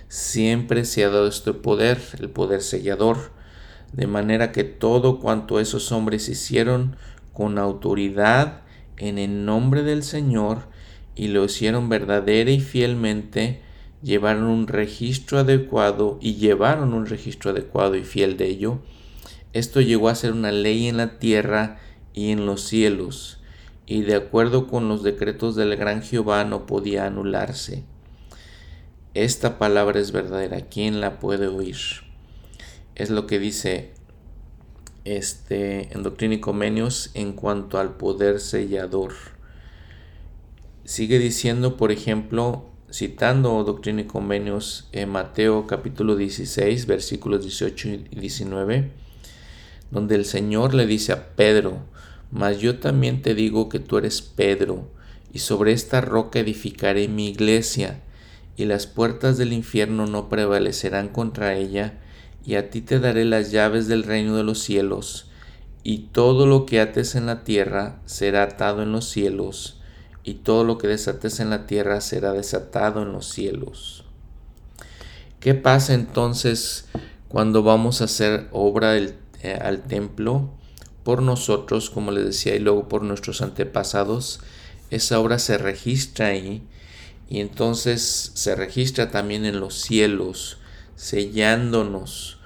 siempre se ha dado este poder, el poder sellador, de manera que todo cuanto esos hombres hicieron con autoridad en el nombre del Señor y lo hicieron verdadera y fielmente, llevaron un registro adecuado y llevaron un registro adecuado y fiel de ello. Esto llegó a ser una ley en la tierra y en los cielos, y de acuerdo con los decretos del gran Jehová no podía anularse. esta palabra es verdadera, ¿quién la puede oír? Es lo que dice este, en Doctrina y Comenios en cuanto al poder sellador. Sigue diciendo, por ejemplo, citando Doctrina y Convenios en Mateo capítulo 16, versículos 18 y 19, donde el Señor le dice a Pedro, mas yo también te digo que tú eres Pedro, y sobre esta roca edificaré mi iglesia, y las puertas del infierno no prevalecerán contra ella, y a ti te daré las llaves del reino de los cielos, y todo lo que ates en la tierra será atado en los cielos, y todo lo que desates en la tierra será desatado en los cielos. ¿Qué pasa entonces cuando vamos a hacer obra eh, al templo por nosotros, como les decía, y luego por nuestros antepasados? Esa obra se registra ahí y entonces se registra también en los cielos, sellándonos.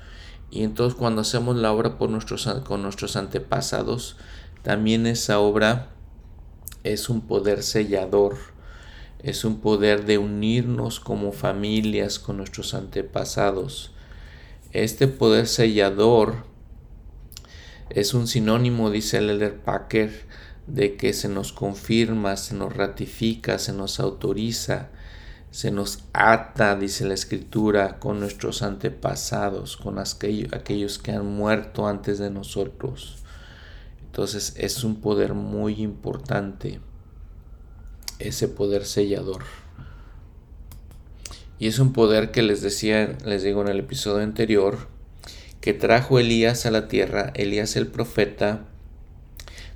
Y entonces cuando hacemos la obra por nuestros, con nuestros antepasados, también esa obra es un poder sellador, es un poder de unirnos como familias con nuestros antepasados. Este poder sellador es un sinónimo, dice el Elder Packer, de que se nos confirma, se nos ratifica, se nos autoriza, se nos ata, dice la escritura, con nuestros antepasados, con aquellos que han muerto antes de nosotros. Entonces es un poder muy importante, ese poder sellador. Y es un poder que les decía, les digo en el episodio anterior, que trajo Elías a la tierra, Elías el profeta.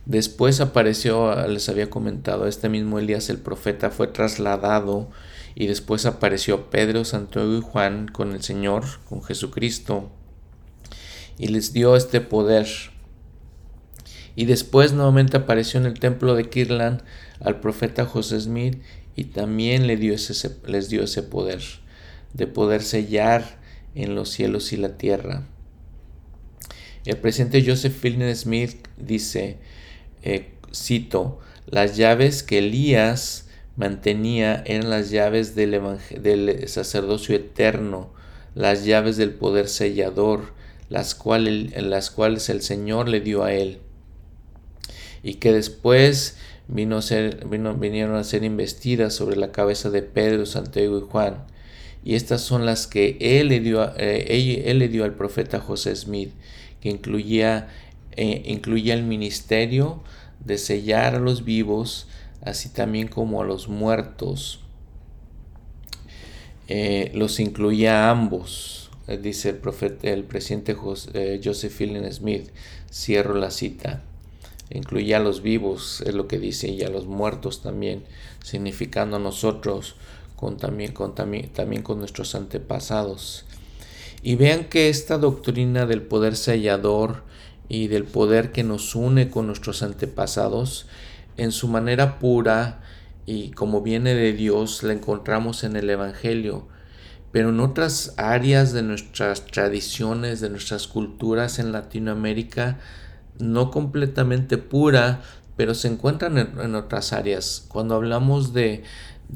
Después apareció, les había comentado, este mismo Elías el profeta fue trasladado y después apareció Pedro, Santiago y Juan con el Señor, con Jesucristo, y les dio este poder y después nuevamente apareció en el templo de Kirlan al profeta José Smith y también dio ese, les dio ese poder de poder sellar en los cielos y la tierra. El presidente Joseph Fielding Smith dice, eh, cito, las llaves que Elías mantenía eran las llaves del, del sacerdocio eterno, las llaves del poder sellador, las las cuales el Señor le dio a él y que después vinieron a ser investidas sobre la cabeza de Pedro, Santiago y Juan. Y estas son las que él le dio, eh, él, le dio al profeta José Smith, que incluía, eh, incluía el ministerio de sellar a los vivos, así también como a los muertos. Eh, los incluía a ambos, dice el, profeta, el presidente Joseph Fielding Smith. Cierro la cita incluye a los vivos, es lo que dice, y a los muertos también, significando a nosotros con, también, con, también, también con nuestros antepasados. Y vean que esta doctrina del poder sellador y del poder que nos une con nuestros antepasados, en su manera pura y como viene de Dios, la encontramos en el Evangelio. Pero en otras áreas de nuestras tradiciones, de nuestras culturas en Latinoamérica, no completamente pura, pero se encuentran en, otras áreas. Cuando hablamos de,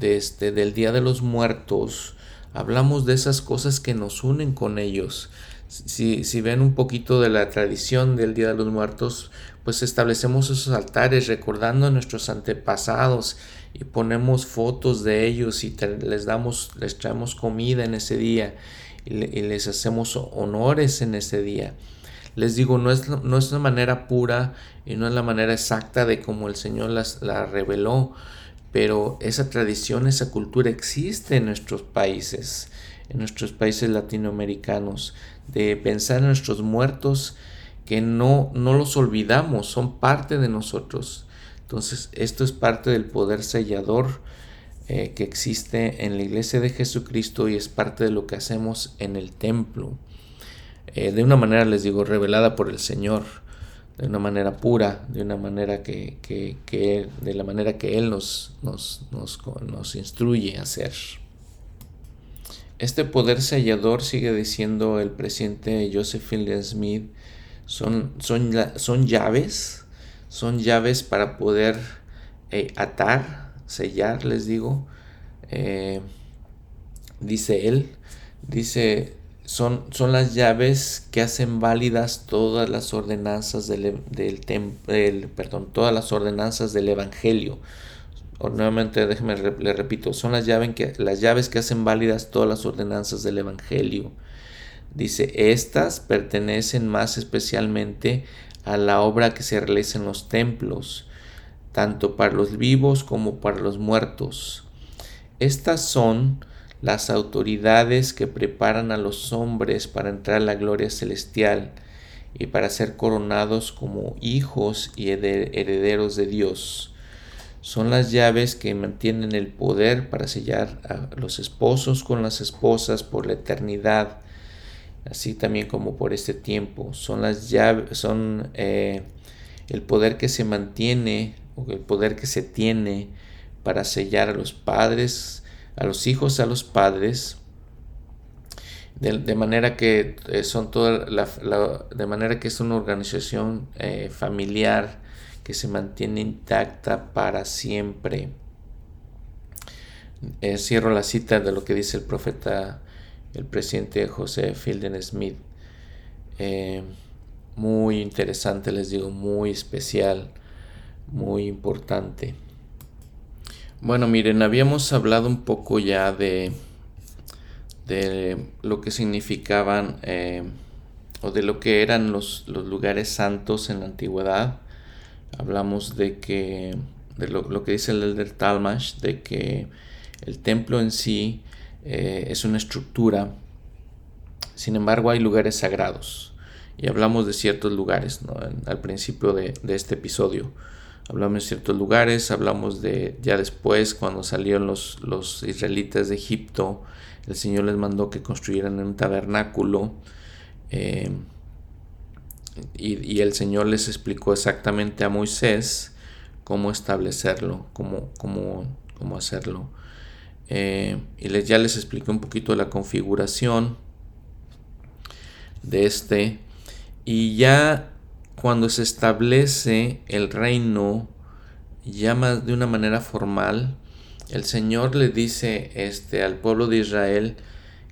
este, del Día de los Muertos, hablamos de esas cosas que nos unen con ellos. Si, si, ven un poquito de la tradición del Día de los Muertos, pues establecemos esos altares recordando a nuestros antepasados y ponemos fotos de ellos y les damos, les traemos comida en ese día y les hacemos honores en ese día. Les digo, no es, no es una manera pura y no es la manera exacta de como el Señor las, la reveló, pero esa tradición, esa cultura existe en nuestros países, en nuestros países latinoamericanos, de pensar en nuestros muertos que no, no los olvidamos, son parte de nosotros. Entonces, esto es parte del poder sellador eh, que existe en la iglesia de Jesucristo y es parte de lo que hacemos en el templo. Eh, de una manera, les digo, revelada por el Señor, de una manera pura, de una manera que, que, de la manera que Él nos, nos, nos, nos instruye a hacer. Este poder sellador, sigue diciendo el presidente Josephine Smith, son, son, son llaves, son llaves para poder eh, atar, sellar, les digo, eh, dice él, dice, son, son las llaves que hacen válidas todas las ordenanzas del, del, perdón, todas las ordenanzas del Evangelio. Nuevamente, déjeme le repito, son las llaves, que, las llaves que hacen válidas todas las ordenanzas del Evangelio. Dice, estas pertenecen más especialmente a la obra que se realiza en los templos, tanto para los vivos como para los muertos. Estas son las autoridades que preparan a los hombres para entrar a la gloria celestial y para ser coronados como hijos y herederos de Dios. Son las llaves que mantienen el poder para sellar a los esposos con las esposas por la eternidad, así también como por este tiempo. Son las llaves, son eh, el poder que se mantiene o el poder que se tiene para sellar a los padres, a los hijos, a los padres, de, manera que eh, son toda la, de manera que es una organización eh, familiar que se mantiene intacta para siempre. Eh, cierro la cita de lo que dice el profeta, el presidente José Fielden Smith. muy interesante, les digo, muy especial, muy importante. Bueno, miren, habíamos hablado un poco ya de, de lo que significaban eh, o de lo que eran los, lugares santos en la antigüedad. Hablamos de que, de lo, que dice el Elder Talmash, de que el templo en sí eh, es una estructura, sin embargo hay lugares sagrados. Y hablamos de ciertos lugares al principio de, de este episodio hablamos de ciertos lugares, hablamos de ya después cuando salieron los, los israelitas de Egipto, el Señor les mandó que construyeran un tabernáculo eh, y, el Señor les explicó exactamente a Moisés cómo establecerlo, cómo, cómo, cómo hacerlo. Eh, y les, ya les expliqué un poquito la configuración de este y ya cuando se establece el reino llama de una manera formal, el Señor le dice este, al pueblo de Israel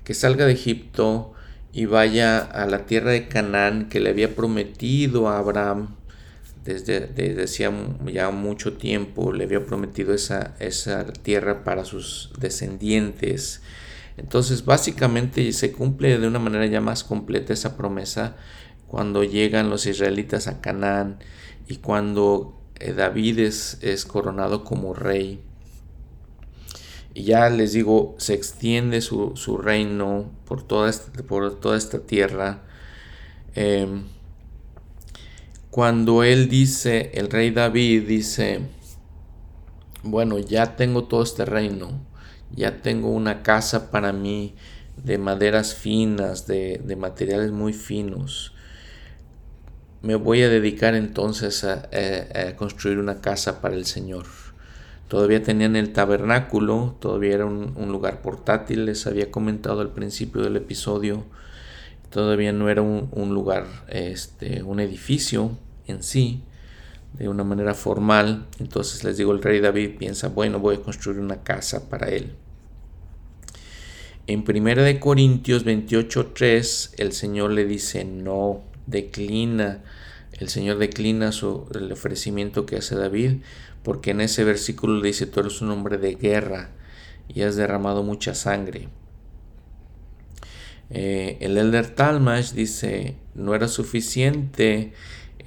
que salga de Egipto y vaya a la tierra de Canaán que le había prometido a Abraham desde, desde ya mucho tiempo, le había prometido esa, esa tierra para sus descendientes. Entonces básicamente se cumple de una manera ya más completa esa promesa cuando llegan los israelitas a Canaán y cuando eh, David es, coronado como rey. Y ya les digo, se extiende su, reino por toda, esta, por toda esta tierra. Em, cuando él dice, el rey David dice, bueno, ya tengo todo este reino, ya tengo una casa para mí de maderas finas, de, de materiales muy finos me voy a dedicar entonces a, construir una casa para el Señor. Todavía tenían el tabernáculo, todavía era un, lugar portátil, les había comentado al principio del episodio, todavía no era un, lugar, este, un edificio en sí, de una manera formal. Entonces les digo, el rey David piensa, bueno, voy a construir una casa para él. En 1 Corintios 28.3 el Señor le dice, no, declina, el Señor declina su, el ofrecimiento que hace David, porque en ese versículo dice, tú eres un hombre de guerra y has derramado mucha sangre. Eh, el Elder Talmash dice, no era suficiente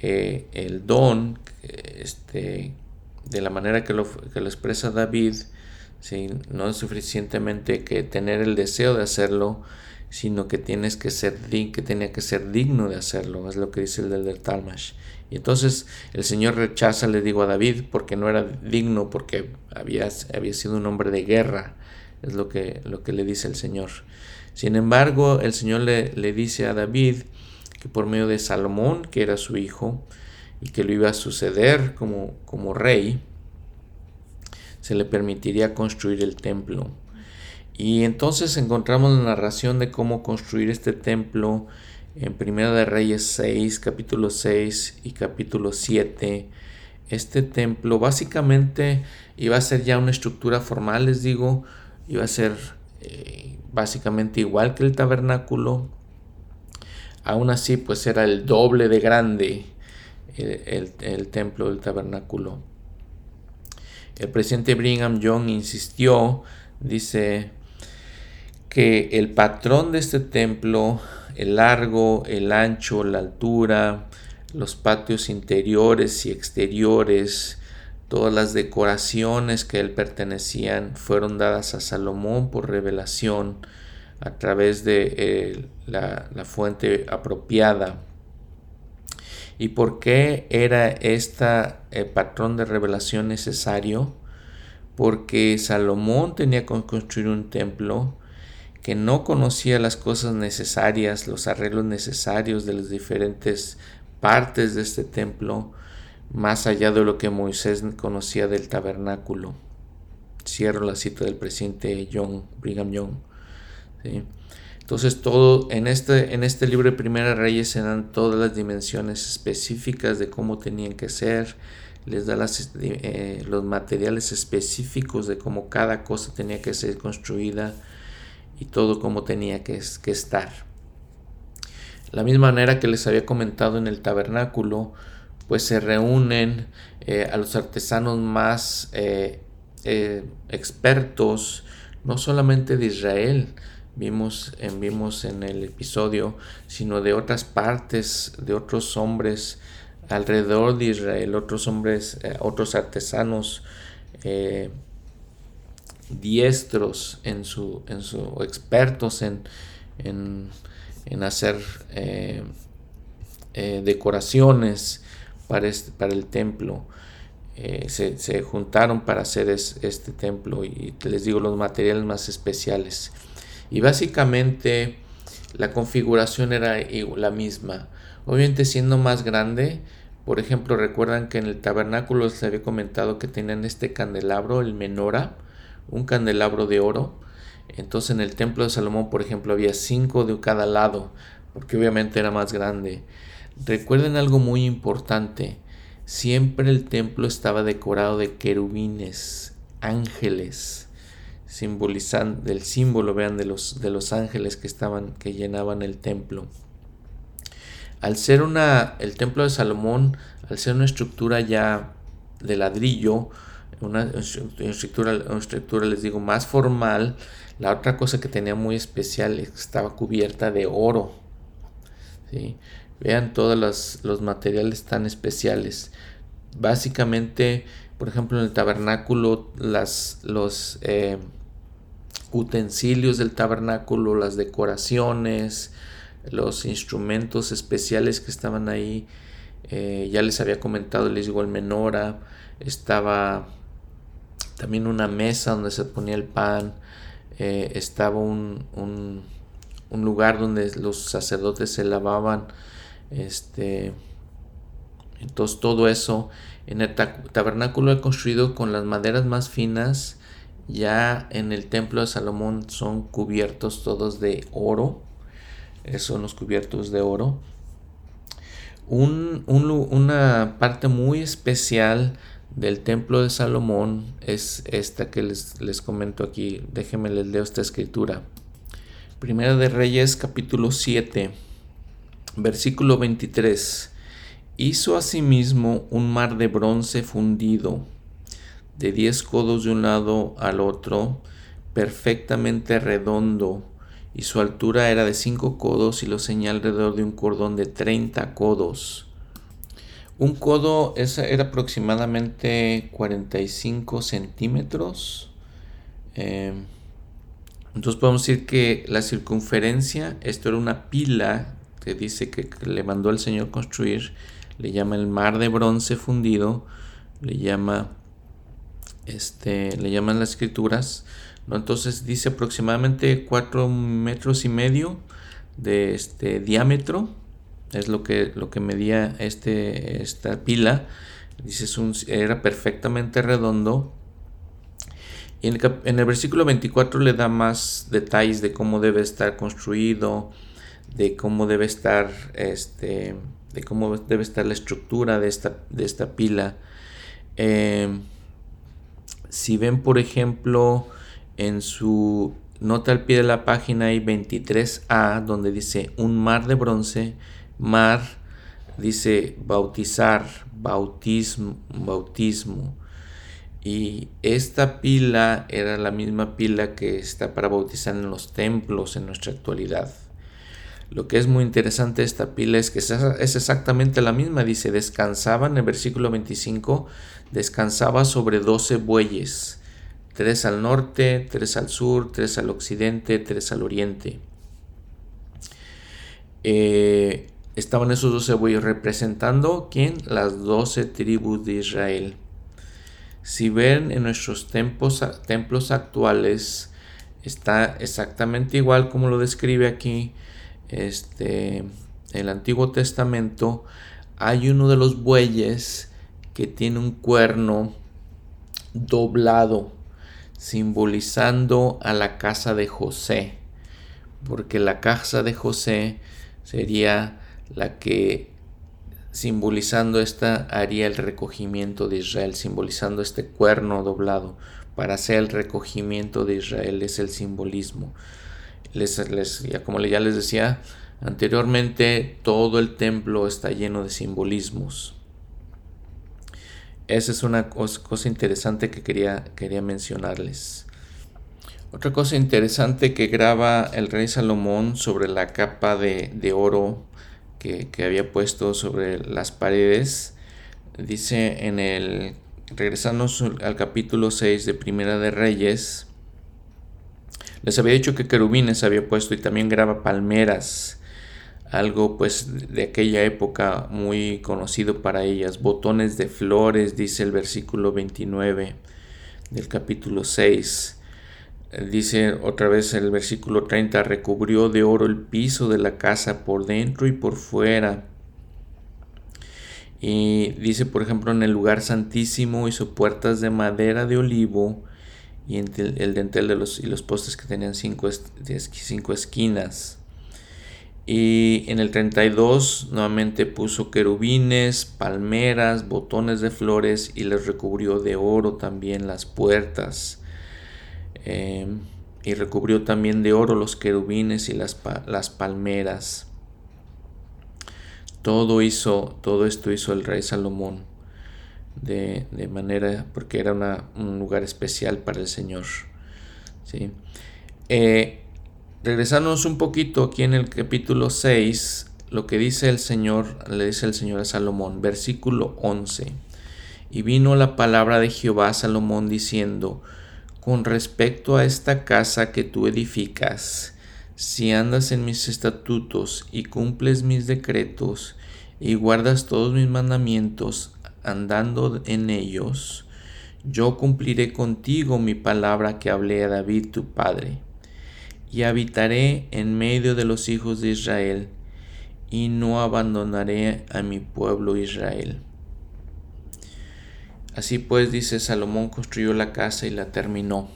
eh, el don este, de la manera que lo, que lo expresa David, no es suficientemente que tener el deseo de hacerlo, sino que tienes que ser que tenía que ser digno de hacerlo, es lo que dice el del Talmash. Y entonces el Señor rechaza, le digo a David, porque no era digno, porque había, sido un hombre de guerra, es lo que, lo que le dice el Señor. Sin embargo, el Señor le, le dice a David que por medio de Salomón, que era su hijo, y que lo iba a suceder como, como rey, se le permitiría construir el templo. Y entonces encontramos la narración de cómo construir este templo en Primera de Reyes 6, capítulo 6 y capítulo 7. Este templo básicamente iba a ser ya una estructura formal, les digo, iba a ser eh, básicamente igual que el tabernáculo. Aún así, pues era el doble de grande el, el templo del tabernáculo. El presidente Brigham Young insistió, dice, que el patrón de este templo, el largo, el ancho, la altura, los patios interiores y exteriores, todas las decoraciones que él pertenecían fueron dadas a Salomón por revelación a través de eh, la, fuente apropiada. ¿Y por qué era este patrón de revelación necesario? Porque Salomón tenía que construir un templo que no conocía las cosas necesarias, los arreglos necesarios de las diferentes partes de este templo, más allá de lo que Moisés conocía del tabernáculo. Cierro la cita del presidente John, Brigham Young. Entonces todo en este, en este libro de Primera Reyes se dan todas las dimensiones específicas de cómo tenían que ser, les da eh, los materiales específicos de cómo cada cosa tenía que ser construida y todo cómo tenía que, que estar. La misma manera que les había comentado en el tabernáculo, pues se reúnen eh, a los artesanos más eh, expertos, no solamente de Israel, vimos vimos en el episodio, sino de otras partes, de otros hombres alrededor de Israel, otros hombres, eh, otros artesanos eh, diestros en su, en su, expertos en, en, hacer eh, decoraciones para, este, para el templo. se, se, juntaron para hacer este templo y les digo los materiales más especiales. Y básicamente la configuración era la misma. Obviamente siendo más grande, por ejemplo, recuerdan que en el tabernáculo les había comentado que tenían este candelabro, el menora, un candelabro de oro. Entonces en el templo de Salomón, por ejemplo, había cinco de cada lado, porque obviamente era más grande. Recuerden algo muy importante, siempre el templo estaba decorado de querubines, ángeles simbolizando del símbolo, vean, de los, de los ángeles que estaban, que llenaban el templo. Al ser una, el templo de Salomón, al ser una estructura ya de ladrillo, una estructura, una estructura, les digo, más formal, la otra cosa que tenía muy especial es que estaba cubierta de oro. Vean todos los, los materiales tan especiales. Básicamente, por ejemplo, en el tabernáculo, las, los, eh, utensilios del tabernáculo, las decoraciones, los instrumentos especiales que estaban ahí. Eh, ya les había comentado, les digo, el menora, estaba también una mesa donde se ponía el pan, eh, estaba un, un, lugar donde los sacerdotes se lavaban, este, entonces todo eso en el tabernáculo construido con las maderas más finas, ya en el templo de Salomón son cubiertos todos de oro. Son los cubiertos de oro. una parte muy especial del templo de Salomón es esta que les, les comento aquí. Déjenme les leo esta escritura. Primera de Reyes capítulo 7, versículo 23. Hizo asimismo un mar de bronce fundido de 10 codos de un lado al otro, perfectamente redondo, y su altura era de 5 codos y lo señaló alrededor de un cordón de 30 codos. Un codo era aproximadamente 45 centímetros. Eh, entonces podemos decir que la circunferencia, esto era una pila que dice que le mandó el Señor construir, le llama el mar de bronce fundido, le llama este, le llaman las escrituras, ¿no? Entonces dice aproximadamente 4 metros y medio de este diámetro, es lo que, lo que medía este, esta pila, dice un, era perfectamente redondo. Y en el, en el versículo 24 le da más detalles de cómo debe estar construido, de cómo debe estar este de cómo debe estar la estructura de esta, de esta pila. Eh, si ven, por ejemplo, en su nota al pie de la página hay 23a donde dice un mar de bronce, mar, dice bautizar, bautismo, bautismo. Y esta pila era la misma pila que está para bautizar en los templos en nuestra actualidad. Lo que es muy interesante de esta pila es que es exactamente la misma. Dice, descansaba en el versículo 25, descansaba sobre 12 bueyes, tres al norte, tres al sur, tres al occidente, tres al oriente. Eh, estaban esos 12 bueyes representando, ¿quién? Las 12 tribus de Israel. Si ven en nuestros templos, templos actuales, está exactamente igual como lo describe aquí este, el Antiguo Testamento. Hay uno de los bueyes que tiene un cuerno doblado, simbolizando a la casa de José, porque la casa de José sería la que simbolizando esta haría el recogimiento de Israel, simbolizando este cuerno doblado. Para hacer el recogimiento de Israel es el simbolismo. Les, ya como ya les decía anteriormente, todo el templo está lleno de simbolismos. Esa es una cosa, interesante que quería, quería mencionarles. Otra cosa interesante que graba el rey Salomón sobre la capa de, de oro que, había puesto sobre las paredes. Dice en el, regresando al capítulo 6 de Primera de Reyes, les había dicho que querubines había puesto y también graba palmeras, algo pues de aquella época muy conocido para ellas, botones de flores, dice el versículo 29 del capítulo 6. Dice otra vez el versículo 30, recubrió de oro el piso de la casa por dentro y por fuera. Y dice, por ejemplo, en el lugar santísimo hizo puertas de madera de olivo y el dentel de los, y los postes que tenían cinco, cinco esquinas. Y en el 32 nuevamente puso querubines, palmeras, botones de flores y les recubrió de oro también las puertas. Em, y recubrió también de oro los querubines y las, las palmeras. Todo hizo, todo esto hizo el rey Salomón de, manera, porque era un lugar especial para el Señor. ¿sí? Eh, regresándonos un poquito aquí en el capítulo 6, lo que dice el Señor, le dice el Señor a Salomón, versículo 11. Y vino la palabra de Jehová a Salomón diciendo, con respecto a esta casa que tú edificas, si andas en mis estatutos y cumples mis decretos y guardas todos mis mandamientos andando en ellos, yo cumpliré contigo mi palabra que hablé a David tu padre, y habitaré en medio de los hijos de Israel, y no abandonaré a mi pueblo Israel. Así pues, dice Salomón, construyó la casa y la terminó.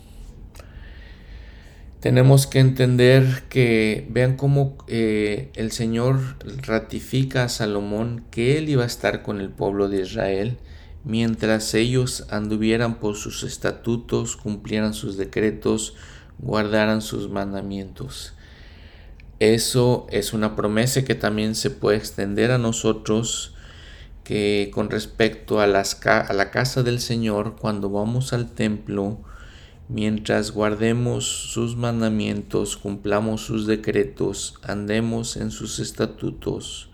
Tenemos que entender que vean cómo eh, el Señor ratifica a Salomón que él iba a estar con el pueblo de Israel mientras ellos anduvieran por sus estatutos, cumplieran sus decretos, guardaran sus mandamientos. Eso es una promesa que también se puede extender a nosotros que con respecto a, las, a la casa del Señor, cuando vamos al templo, mientras guardemos sus mandamientos, cumplamos sus decretos, andemos en sus estatutos,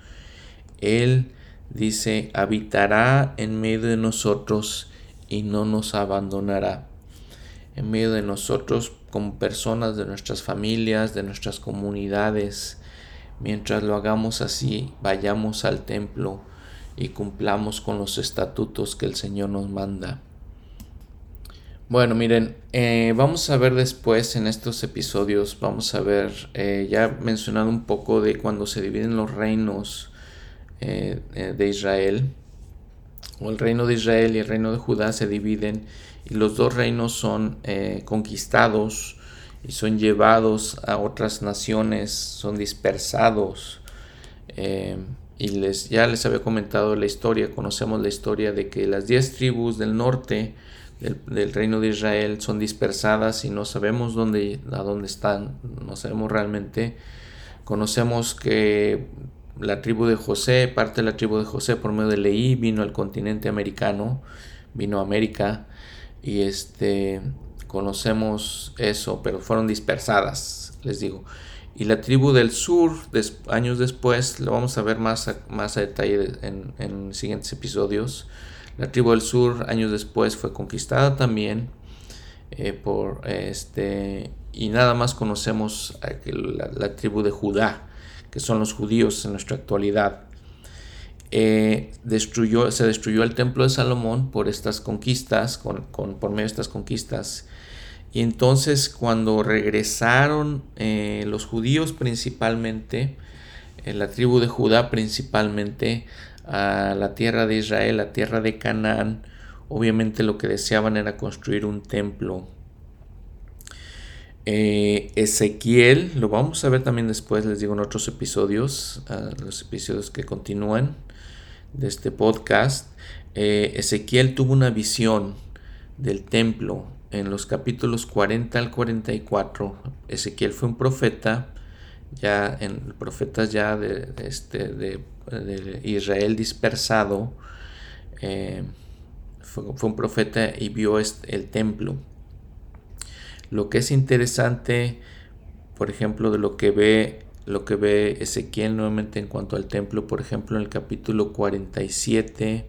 Él dice, habitará en medio de nosotros y no nos abandonará. En medio de nosotros como personas, de nuestras familias, de nuestras comunidades, mientras lo hagamos así, vayamos al templo, y cumplamos con los estatutos que el Señor nos manda. Bueno, miren, eh, vamos a ver después en estos episodios, vamos a ver, eh, ya mencionado un poco de cuando se dividen los reinos eh, de Israel, o el reino de Israel y el reino de Judá se dividen y los dos reinos son conquistados y son llevados a otras naciones, son dispersados y les, ya les había comentado la historia, conocemos la historia de que las diez tribus del norte del, reino de Israel son dispersadas y no sabemos dónde, a dónde están, no sabemos realmente. Conocemos que la tribu de José, parte de la tribu de José por medio de Leí vino al continente americano, vino a América y este conocemos eso, pero fueron dispersadas, les digo. Y la tribu del sur, años después, lo vamos a ver más a, más a detalle en, en siguientes episodios. La tribu del sur, años después, fue conquistada también eh, por este y nada más conocemos la, tribu de Judá, que son los judíos en nuestra actualidad. Eh, destruyó, se destruyó el templo de Salomón por estas conquistas, con, por medio de estas conquistas. Y entonces cuando regresaron eh, los judíos principalmente, la tribu de Judá principalmente, a la tierra de Israel, la tierra de Canaán, obviamente lo que deseaban era construir un templo. Eh, Ezequiel, lo vamos a ver también después, les digo en otros episodios, los episodios que continúan de este podcast. Eh, Ezequiel tuvo una visión del templo en los capítulos 40 al 44. Ezequiel fue un profeta ya en profetas ya de, este, de, Israel dispersado, eh, fue, un profeta y vio el templo. Lo que es interesante, por ejemplo, de lo que ve lo que ve Ezequiel nuevamente en cuanto al templo, por ejemplo, en el capítulo 47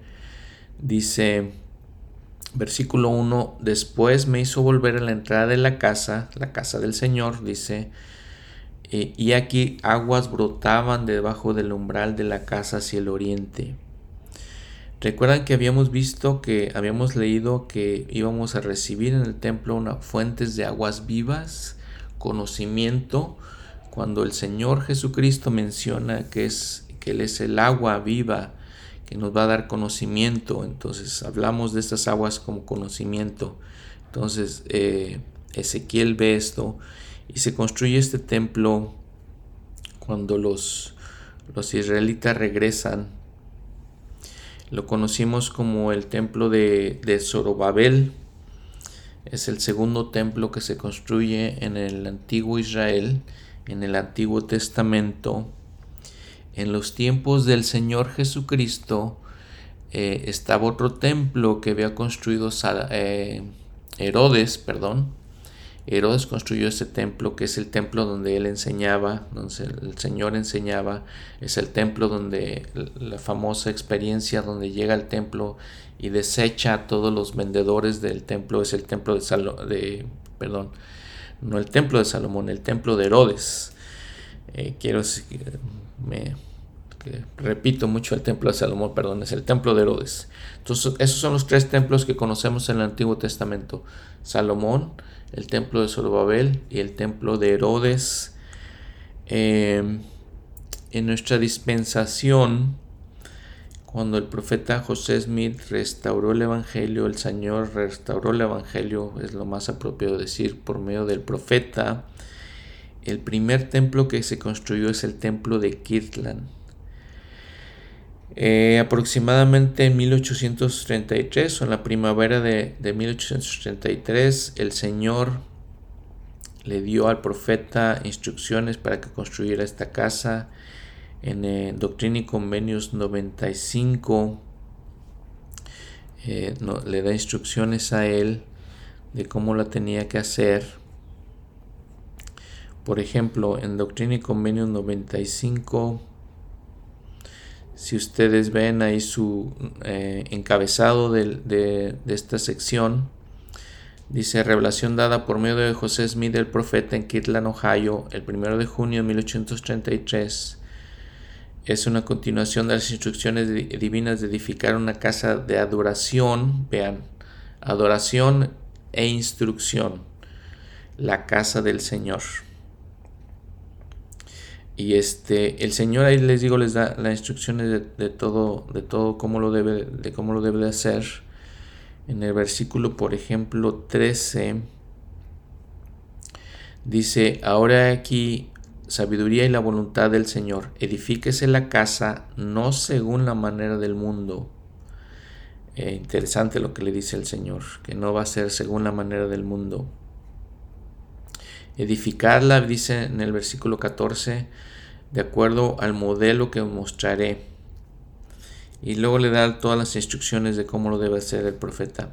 dice versículo 1, después me hizo volver a la entrada de la casa, la casa del Señor, dice, eh, y aquí aguas brotaban debajo del umbral de la casa hacia el oriente. Recuerdan que habíamos visto que habíamos leído que íbamos a recibir en el templo una fuentes de aguas vivas, conocimiento, cuando el Señor Jesucristo menciona que es que él es el agua viva que nos va a dar conocimiento, entonces hablamos de estas aguas como conocimiento. Entonces eh, Ezequiel ve esto y se construye este templo cuando los, los israelitas regresan. Lo conocimos como el templo de, de Zorobabel. Es el segundo templo que se construye en el antiguo Israel, en el Antiguo Testamento. En los tiempos del Señor Jesucristo eh, estaba otro templo que había construido eh, Herodes, perdón, Herodes construyó ese templo, que es el templo donde él enseñaba, donde el Señor enseñaba, es el templo donde la famosa experiencia donde llega al templo y desecha a todos los vendedores del templo, es el templo de Salomón, perdón, no el templo de Salomón, el templo de Herodes. Eh, quiero, me, repito mucho el templo de Salomón, perdón, es el templo de Herodes. Entonces, esos son los tres templos que conocemos en el Antiguo Testamento. Salomón, el templo de Zorobabel y el templo de Herodes. Em, en nuestra dispensación, cuando el profeta José Smith restauró el Evangelio, el Señor restauró el Evangelio, es lo más apropiado decir, por medio del profeta, el primer templo que se construyó es el templo de Kirtland eh, aproximadamente en 1833 o en la primavera de, 1833 el Señor le dio al profeta instrucciones para que construyera esta casa en eh, Doctrina y Convenios 95 eh, le da instrucciones a él de cómo la tenía que hacer. Por ejemplo en Doctrina y Convenios 95 si ustedes ven ahí su eh, encabezado de, esta sección, dice revelación dada por medio de José Smith, el profeta en Kirtland, Ohio, el 1 de junio de 1833. Es una continuación de las instrucciones divinas de edificar una casa de adoración. Vean, adoración e instrucción. La casa del Señor. Y este, el Señor ahí les digo, les da las instrucciones de, todo, de todo cómo lo debe, de cómo lo debe de hacer. En el versículo, por ejemplo, 13, dice, ahora aquí sabiduría y la voluntad del Señor, edifíquese la casa no según la manera del mundo. Eh, interesante lo que le dice el Señor, que no va a ser según la manera del mundo. Edificarla, dice en el versículo 14, de acuerdo al modelo que os mostraré. Y luego le da todas las instrucciones de cómo lo debe hacer el profeta.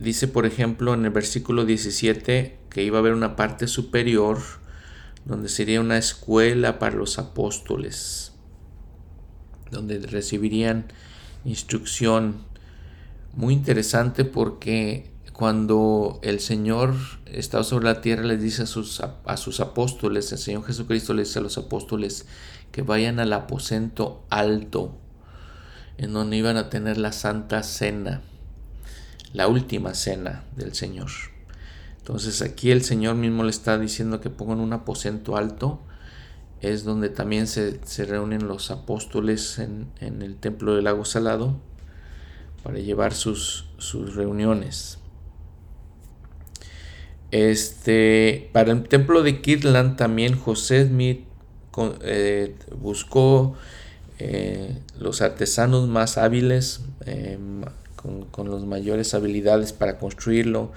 Dice, por ejemplo, en el versículo 17 que iba a haber una parte superior donde sería una escuela para los apóstoles, donde recibirían instrucción. Muy interesante porque cuando el Señor está sobre la tierra les dice a sus, a sus apóstoles, el Señor Jesucristo les dice a los apóstoles que vayan al aposento alto, en donde iban a tener la santa cena, la última cena del Señor. Entonces aquí el Señor mismo le está diciendo que pongan un aposento alto. Es donde también se, reúnen los apóstoles en, el templo del lago salado para llevar sus, sus reuniones. Este, para el templo de Kirtland también José Smith eh, buscó eh, los artesanos más hábiles, eh, con, con las mayores habilidades para construirlo.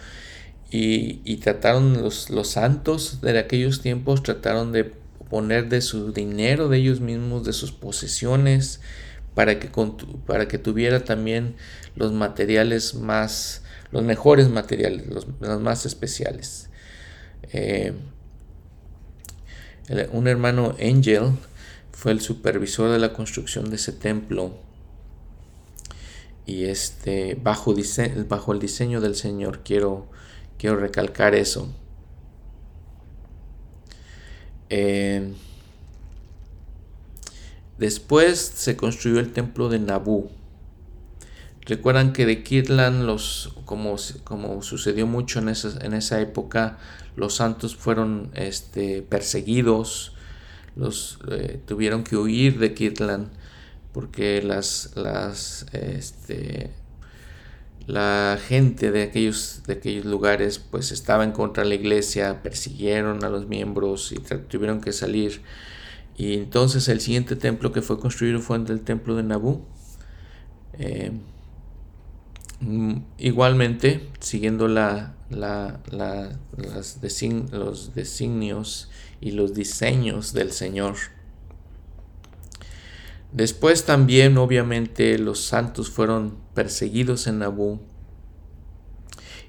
Y, trataron los, los santos de aquellos tiempos, trataron de poner de su dinero, de ellos mismos, de sus posesiones, para que, para que tuviera también los materiales más, los mejores materiales, los, más especiales. Eh, un hermano Angel fue el supervisor de la construcción de ese templo y este bajo, bajo el diseño del Señor quiero Quiero recalcar eso. Eh, después se construyó el templo de Nabú. Recuerdan que de Kirtland, los, como, como sucedió mucho en esa, en esa época, los santos fueron este, perseguidos, los, eh, tuvieron que huir de Kirtland porque las, las este, la gente de aquellos, de aquellos lugares pues estaba en contra de la iglesia, persiguieron a los miembros y tuvieron que salir. Y entonces el siguiente templo que fue construido fue el templo de Nabú. Eh, igualmente, siguiendo la, la, los designios y los diseños del Señor. Después también, obviamente, los santos fueron perseguidos en Nabú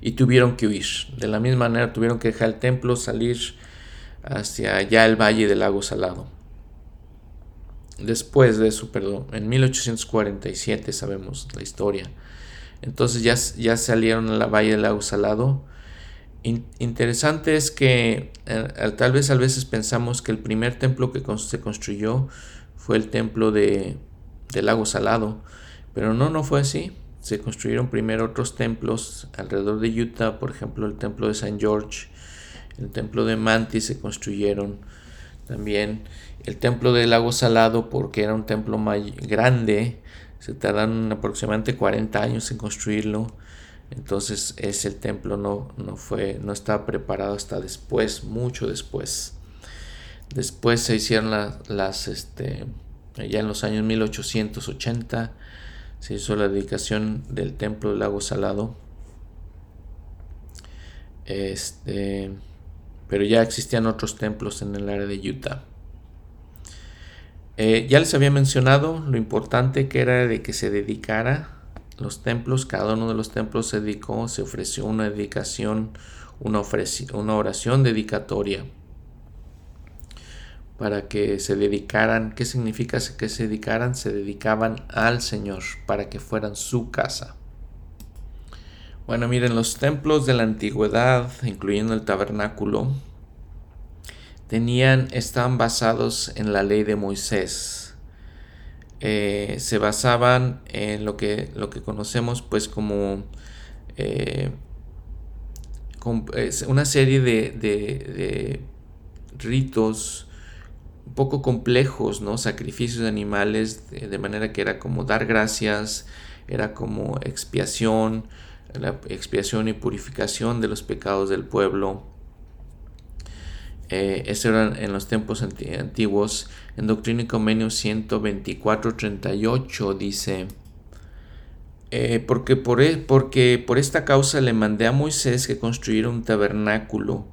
y tuvieron que huir. De la misma manera tuvieron que dejar el templo, salir hacia allá el valle del lago Salado. Después de eso, perdón, en 1847 sabemos la historia. Entonces ya, ya salieron al valle del lago Salado. interesante es que eh, tal vez a veces pensamos que el primer templo que se construyó fue el templo de, del lago Salado, pero no, no fue así. Se construyeron primero otros templos alrededor de Utah, por ejemplo el templo de San George, el templo de Manti se construyeron también, el templo del lago Salado porque era un templo más grande, se tardaron aproximadamente 40 años en construirlo. Entonces ese templo no, no fue, no estaba preparado hasta después, mucho después. Después se hicieron las, este, ya en los años 1880, se hizo la dedicación del templo del lago Salado. Este, pero ya existían otros templos en el área de Utah. Eh, ya les había mencionado lo importante que era de que se dedicara los templos, cada uno de los templos se dedicó, se ofreció una dedicación, una, una oración dedicatoria para que se dedicaran. ¿Qué significa que se dedicaran? Se dedicaban al Señor para que fueran su casa. Bueno, miren, los templos de la antigüedad, incluyendo el tabernáculo, tenían, estaban basados en la ley de Moisés. Eh, se basaban en lo que, lo que conocemos pues como eh, una serie de, de ritos un poco complejos, ¿no? Sacrificios de animales, de, manera que era como dar gracias, era como expiación, la expiación y purificación de los pecados del pueblo. Eh, eso era en los tiempos antiguos. En Doctrina y Convenio 124.38 dice, eh, porque, por, e, porque por esta causa le mandé a Moisés que construyera un tabernáculo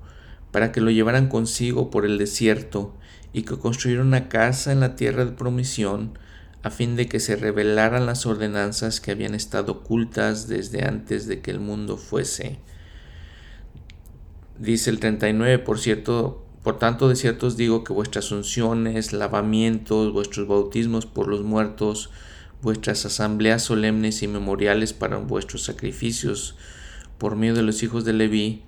para que lo llevaran consigo por el desierto y que construyera una casa en la tierra de promisión a fin de que se revelaran las ordenanzas que habían estado ocultas desde antes de que el mundo fuese. Dice el 39, por cierto, por tanto de cierto os digo que vuestras unciones, lavamientos, vuestros bautismos por los muertos, vuestras asambleas solemnes y memoriales para vuestros sacrificios por medio de los hijos de Leví,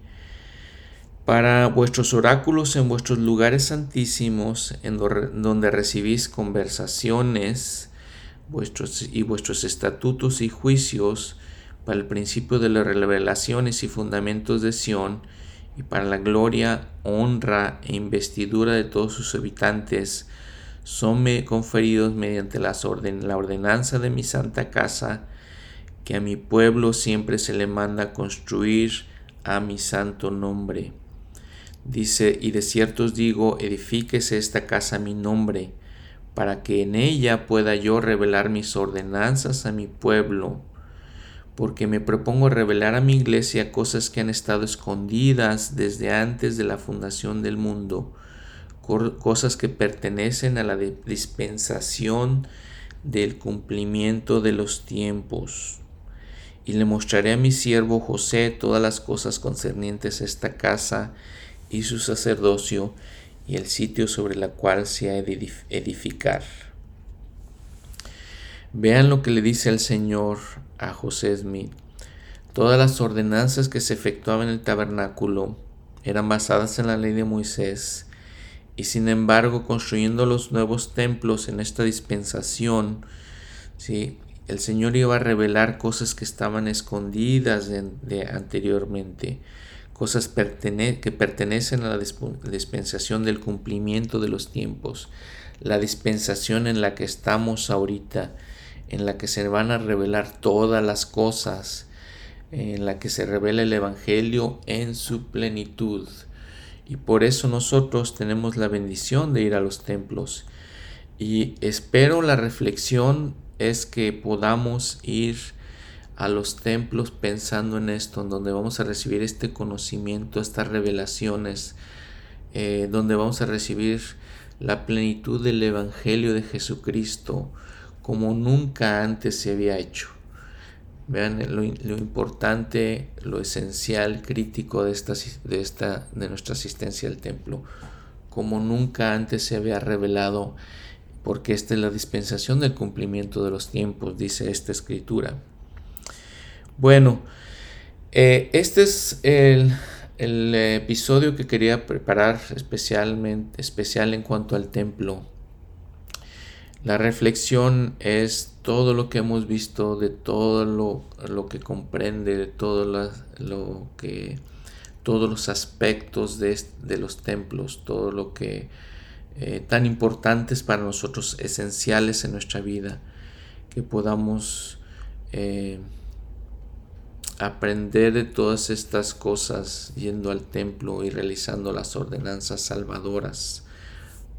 para vuestros oráculos en vuestros lugares santísimos, en donde recibís conversaciones vuestros, y vuestros estatutos y juicios, para el principio de las revelaciones y fundamentos de Sión, y para la gloria, honra e investidura de todos sus habitantes, son conferidos mediante la ordenanza de mi santa casa, que a mi pueblo siempre se le manda construir a mi santo nombre. Dice, y de cierto os digo, edifíquese esta casa a mi nombre, para que en ella pueda yo revelar mis ordenanzas a mi pueblo, porque me propongo revelar a mi iglesia cosas que han estado escondidas desde antes de la fundación del mundo, cosas que pertenecen a la dispensación del cumplimiento de los tiempos. Y le mostraré a mi siervo José todas las cosas concernientes a esta casa y su sacerdocio y el sitio sobre la cual se ha de edificar. Vean lo que le dice el Señor a José Smith. Todas las ordenanzas que se efectuaban en el tabernáculo eran basadas en la ley de Moisés y sin embargo, construyendo los nuevos templos en esta dispensación, ¿sí? el Señor iba a revelar cosas que estaban escondidas de, anteriormente, cosas que pertenecen a la dispensación del cumplimiento de los tiempos, la dispensación en la que estamos ahorita, en la que se van a revelar todas las cosas, en la que se revela el Evangelio en su plenitud. Y por eso nosotros tenemos la bendición de ir a los templos. Y espero la reflexión es que podamos ir a los templos pensando en esto, en donde vamos a recibir este conocimiento, estas revelaciones, eh, donde vamos a recibir la plenitud del Evangelio de Jesucristo como nunca antes se había hecho. Vean lo, importante, lo esencial, crítico de, esta, de, esta, de nuestra asistencia al templo, como nunca antes se había revelado, porque esta es la dispensación del cumplimiento de los tiempos, dice esta escritura. Bueno, eh, este es el, el, episodio que quería preparar especialmente, especial en cuanto al templo. La reflexión es todo lo que hemos visto, de todo lo, que comprende, de lo, que, todos los aspectos de, los templos, todo lo que eh, tan importantes para nosotros, esenciales en nuestra vida, que podamos eh, aprender de todas estas cosas yendo al templo y realizando las ordenanzas salvadoras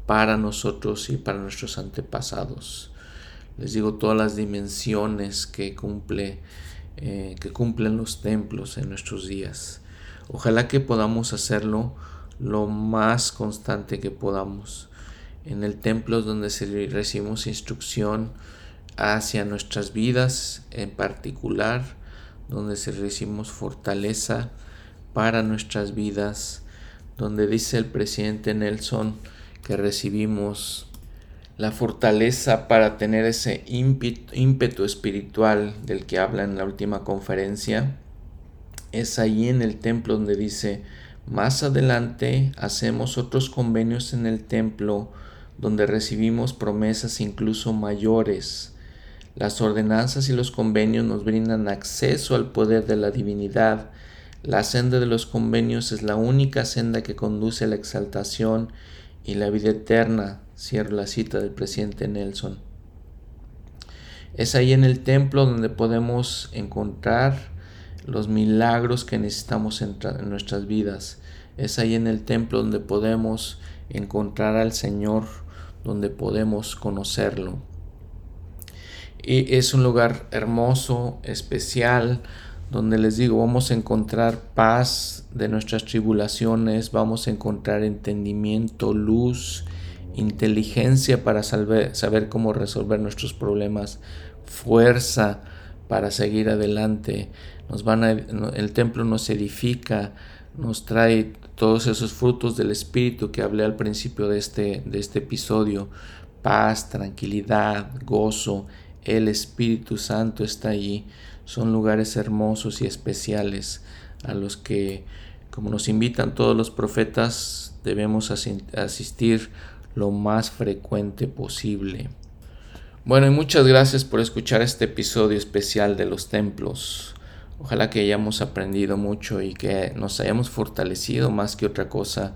para nosotros y para nuestros antepasados. Les digo todas las dimensiones que cumple eh, que cumplen los templos en nuestros días. Ojalá que podamos hacerlo lo más constante que podamos. En el templo donde recibimos instrucción hacia nuestras vidas en particular donde recibimos fortaleza para nuestras vidas donde dice el presidente Nelson que recibimos la fortaleza para tener ese ímpetu, espiritual del que habla en la última conferencia es ahí en el templo donde dice, más adelante hacemos otros convenios en el templo donde recibimos promesas incluso mayores. Las ordenanzas y los convenios nos brindan acceso al poder de la divinidad. La senda de los convenios es la única senda que conduce a la exaltación y la vida eterna, Cierro la cita del presidente Nelson. Es ahí en el templo donde podemos encontrar los milagros que necesitamos en, nuestras vidas. Es ahí en el templo donde podemos encontrar al Señor, donde podemos conocerlo. Y es un lugar hermoso, especial, donde les digo, vamos a encontrar paz de nuestras tribulaciones, vamos a encontrar entendimiento, luz, inteligencia para saber, cómo resolver nuestros problemas, fuerza para seguir adelante. Nos van el templo nos edifica, nos trae todos esos frutos del Espíritu que hablé al principio de este, de este episodio. Paz, tranquilidad, gozo. El Espíritu Santo está allí. Son lugares hermosos y especiales a los que, como nos invitan todos los profetas, debemos asistir lo más frecuente posible. Bueno, y muchas gracias por escuchar este episodio especial de los templos. Ojalá que hayamos aprendido mucho y que nos hayamos fortalecido más que otra cosa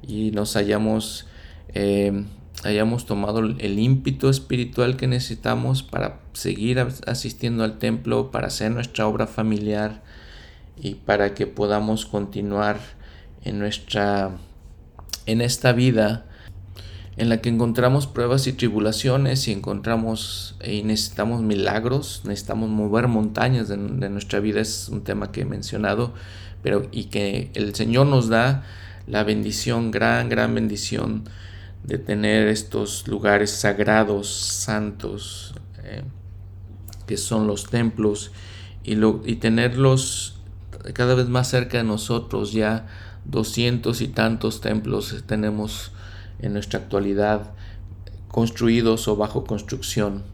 y nos hayamos, eh, hayamos tomado el ímpetu espiritual que necesitamos para seguir asistiendo al templo, para hacer nuestra obra familiar y para que podamos continuar en nuestra en esta vida en la que encontramos pruebas y tribulaciones y encontramos y necesitamos milagros, necesitamos mover montañas de, nuestra vida, es un tema que he mencionado, pero y que el Señor nos da la bendición, gran, gran bendición de tener estos lugares sagrados, santos, eh, que son los templos, y, lo, y tenerlos cada vez más cerca de nosotros, ya doscientos y tantos templos tenemos en nuestra actualidad construidos o bajo construcción.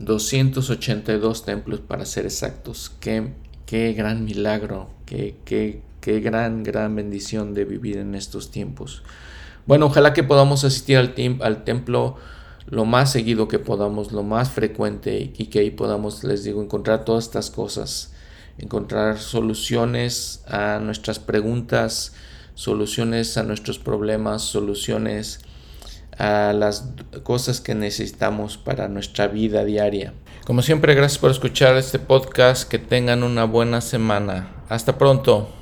282 templos para ser exactos. Qué, qué gran milagro, qué, qué, qué, gran, gran bendición de vivir en estos tiempos. Bueno, ojalá que podamos asistir al, al templo lo más seguido que podamos, lo más frecuente y que ahí podamos, les digo, encontrar todas estas cosas, encontrar soluciones a nuestras preguntas, soluciones a nuestros problemas, soluciones a las cosas que necesitamos para nuestra vida diaria. Como siempre, gracias por escuchar este podcast. Que tengan una buena semana. Hasta pronto.